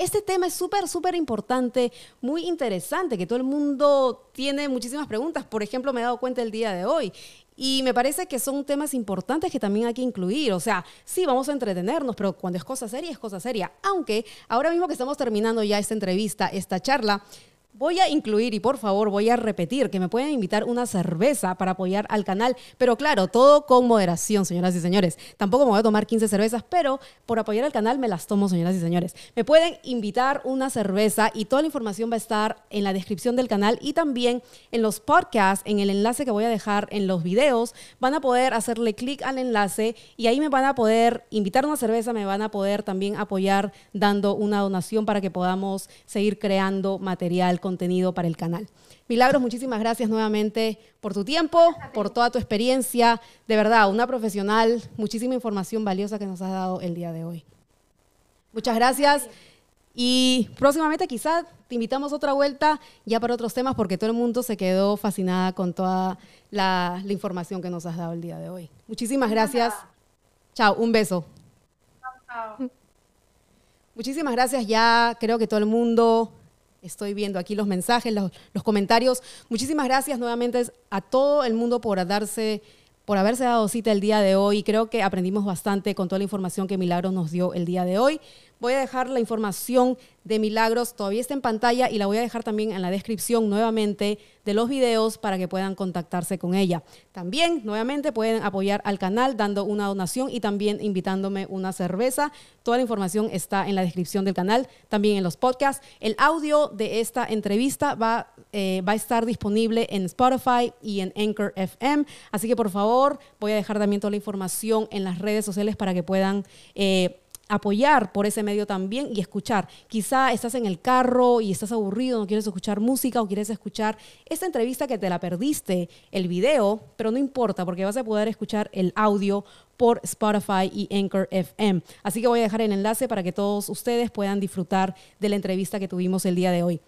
Este tema es súper, súper importante, muy interesante, que todo el mundo tiene muchísimas preguntas. Por ejemplo, me he dado cuenta el día de hoy. Y me parece que son temas importantes que también hay que incluir. O sea, sí, vamos a entretenernos, pero cuando es cosa seria, es cosa seria. Aunque ahora mismo que estamos terminando ya esta entrevista, esta charla, Voy a incluir y por favor voy a repetir que me pueden invitar una cerveza para apoyar al canal, pero claro, todo con moderación, señoras y señores. Tampoco me voy a tomar 15 cervezas, pero por apoyar al canal me las tomo, señoras y señores. Me pueden invitar una cerveza y toda la información va a estar en la descripción del canal y también en los podcasts, en el enlace que voy a dejar en los videos. Van a poder hacerle clic al enlace y ahí me van a poder invitar una cerveza, me van a poder también apoyar dando una donación para que podamos seguir creando material con contenido para el canal. Milagros, muchísimas gracias nuevamente por tu tiempo, por toda tu experiencia. De verdad, una profesional, muchísima información valiosa que nos has dado el día de hoy. Muchas gracias. Y próximamente quizás te invitamos otra vuelta ya para otros temas porque todo el mundo se quedó fascinada con toda la, la información que nos has dado el día de hoy. Muchísimas gracias. Chao, un beso. Chao. Muchísimas gracias. Ya creo que todo el mundo Estoy viendo aquí los mensajes, los, comentarios. Muchísimas gracias nuevamente a todo el mundo por darse por haberse dado cita el día de hoy. Creo que aprendimos bastante con toda la información que Milagros nos dio el día de hoy. Voy a dejar la información de Milagros, todavía está en pantalla y la voy a dejar también en la descripción nuevamente de los videos para que puedan contactarse con ella. También, nuevamente, pueden apoyar al canal dando una donación y también invitándome una cerveza. Toda la información está en la descripción del canal, también en los podcasts. El audio de esta entrevista va, eh, va a estar disponible en Spotify y en Anchor FM. Así que, por favor, voy a dejar también toda la información en las redes sociales para que puedan... Eh, apoyar por ese medio también y escuchar. Quizá estás en el carro y estás aburrido, no quieres escuchar música o quieres escuchar esta entrevista que te la perdiste, el video, pero no importa porque vas a poder escuchar el audio por Spotify y Anchor FM. Así que voy a dejar el enlace para que todos ustedes puedan disfrutar de la entrevista que tuvimos el día de hoy.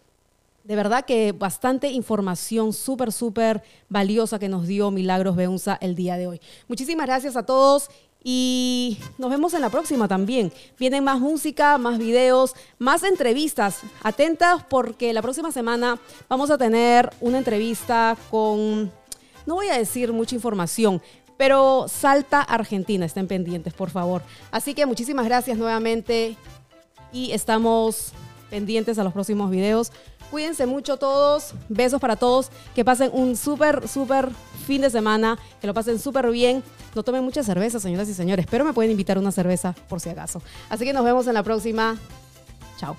De verdad que bastante información súper, súper valiosa que nos dio Milagros Beunza el día de hoy. Muchísimas gracias a todos y nos vemos en la próxima también. Vienen más música, más videos, más entrevistas. Atentas porque la próxima semana vamos a tener una entrevista con, no voy a decir mucha información, pero Salta Argentina. Estén pendientes, por favor. Así que muchísimas gracias nuevamente y estamos pendientes a los próximos videos. Cuídense mucho todos. Besos para todos. Que pasen un súper, súper fin de semana. Que lo pasen súper bien. No tomen mucha cerveza, señoras y señores, pero me pueden invitar una cerveza por si acaso. Así que nos vemos en la próxima. Chao.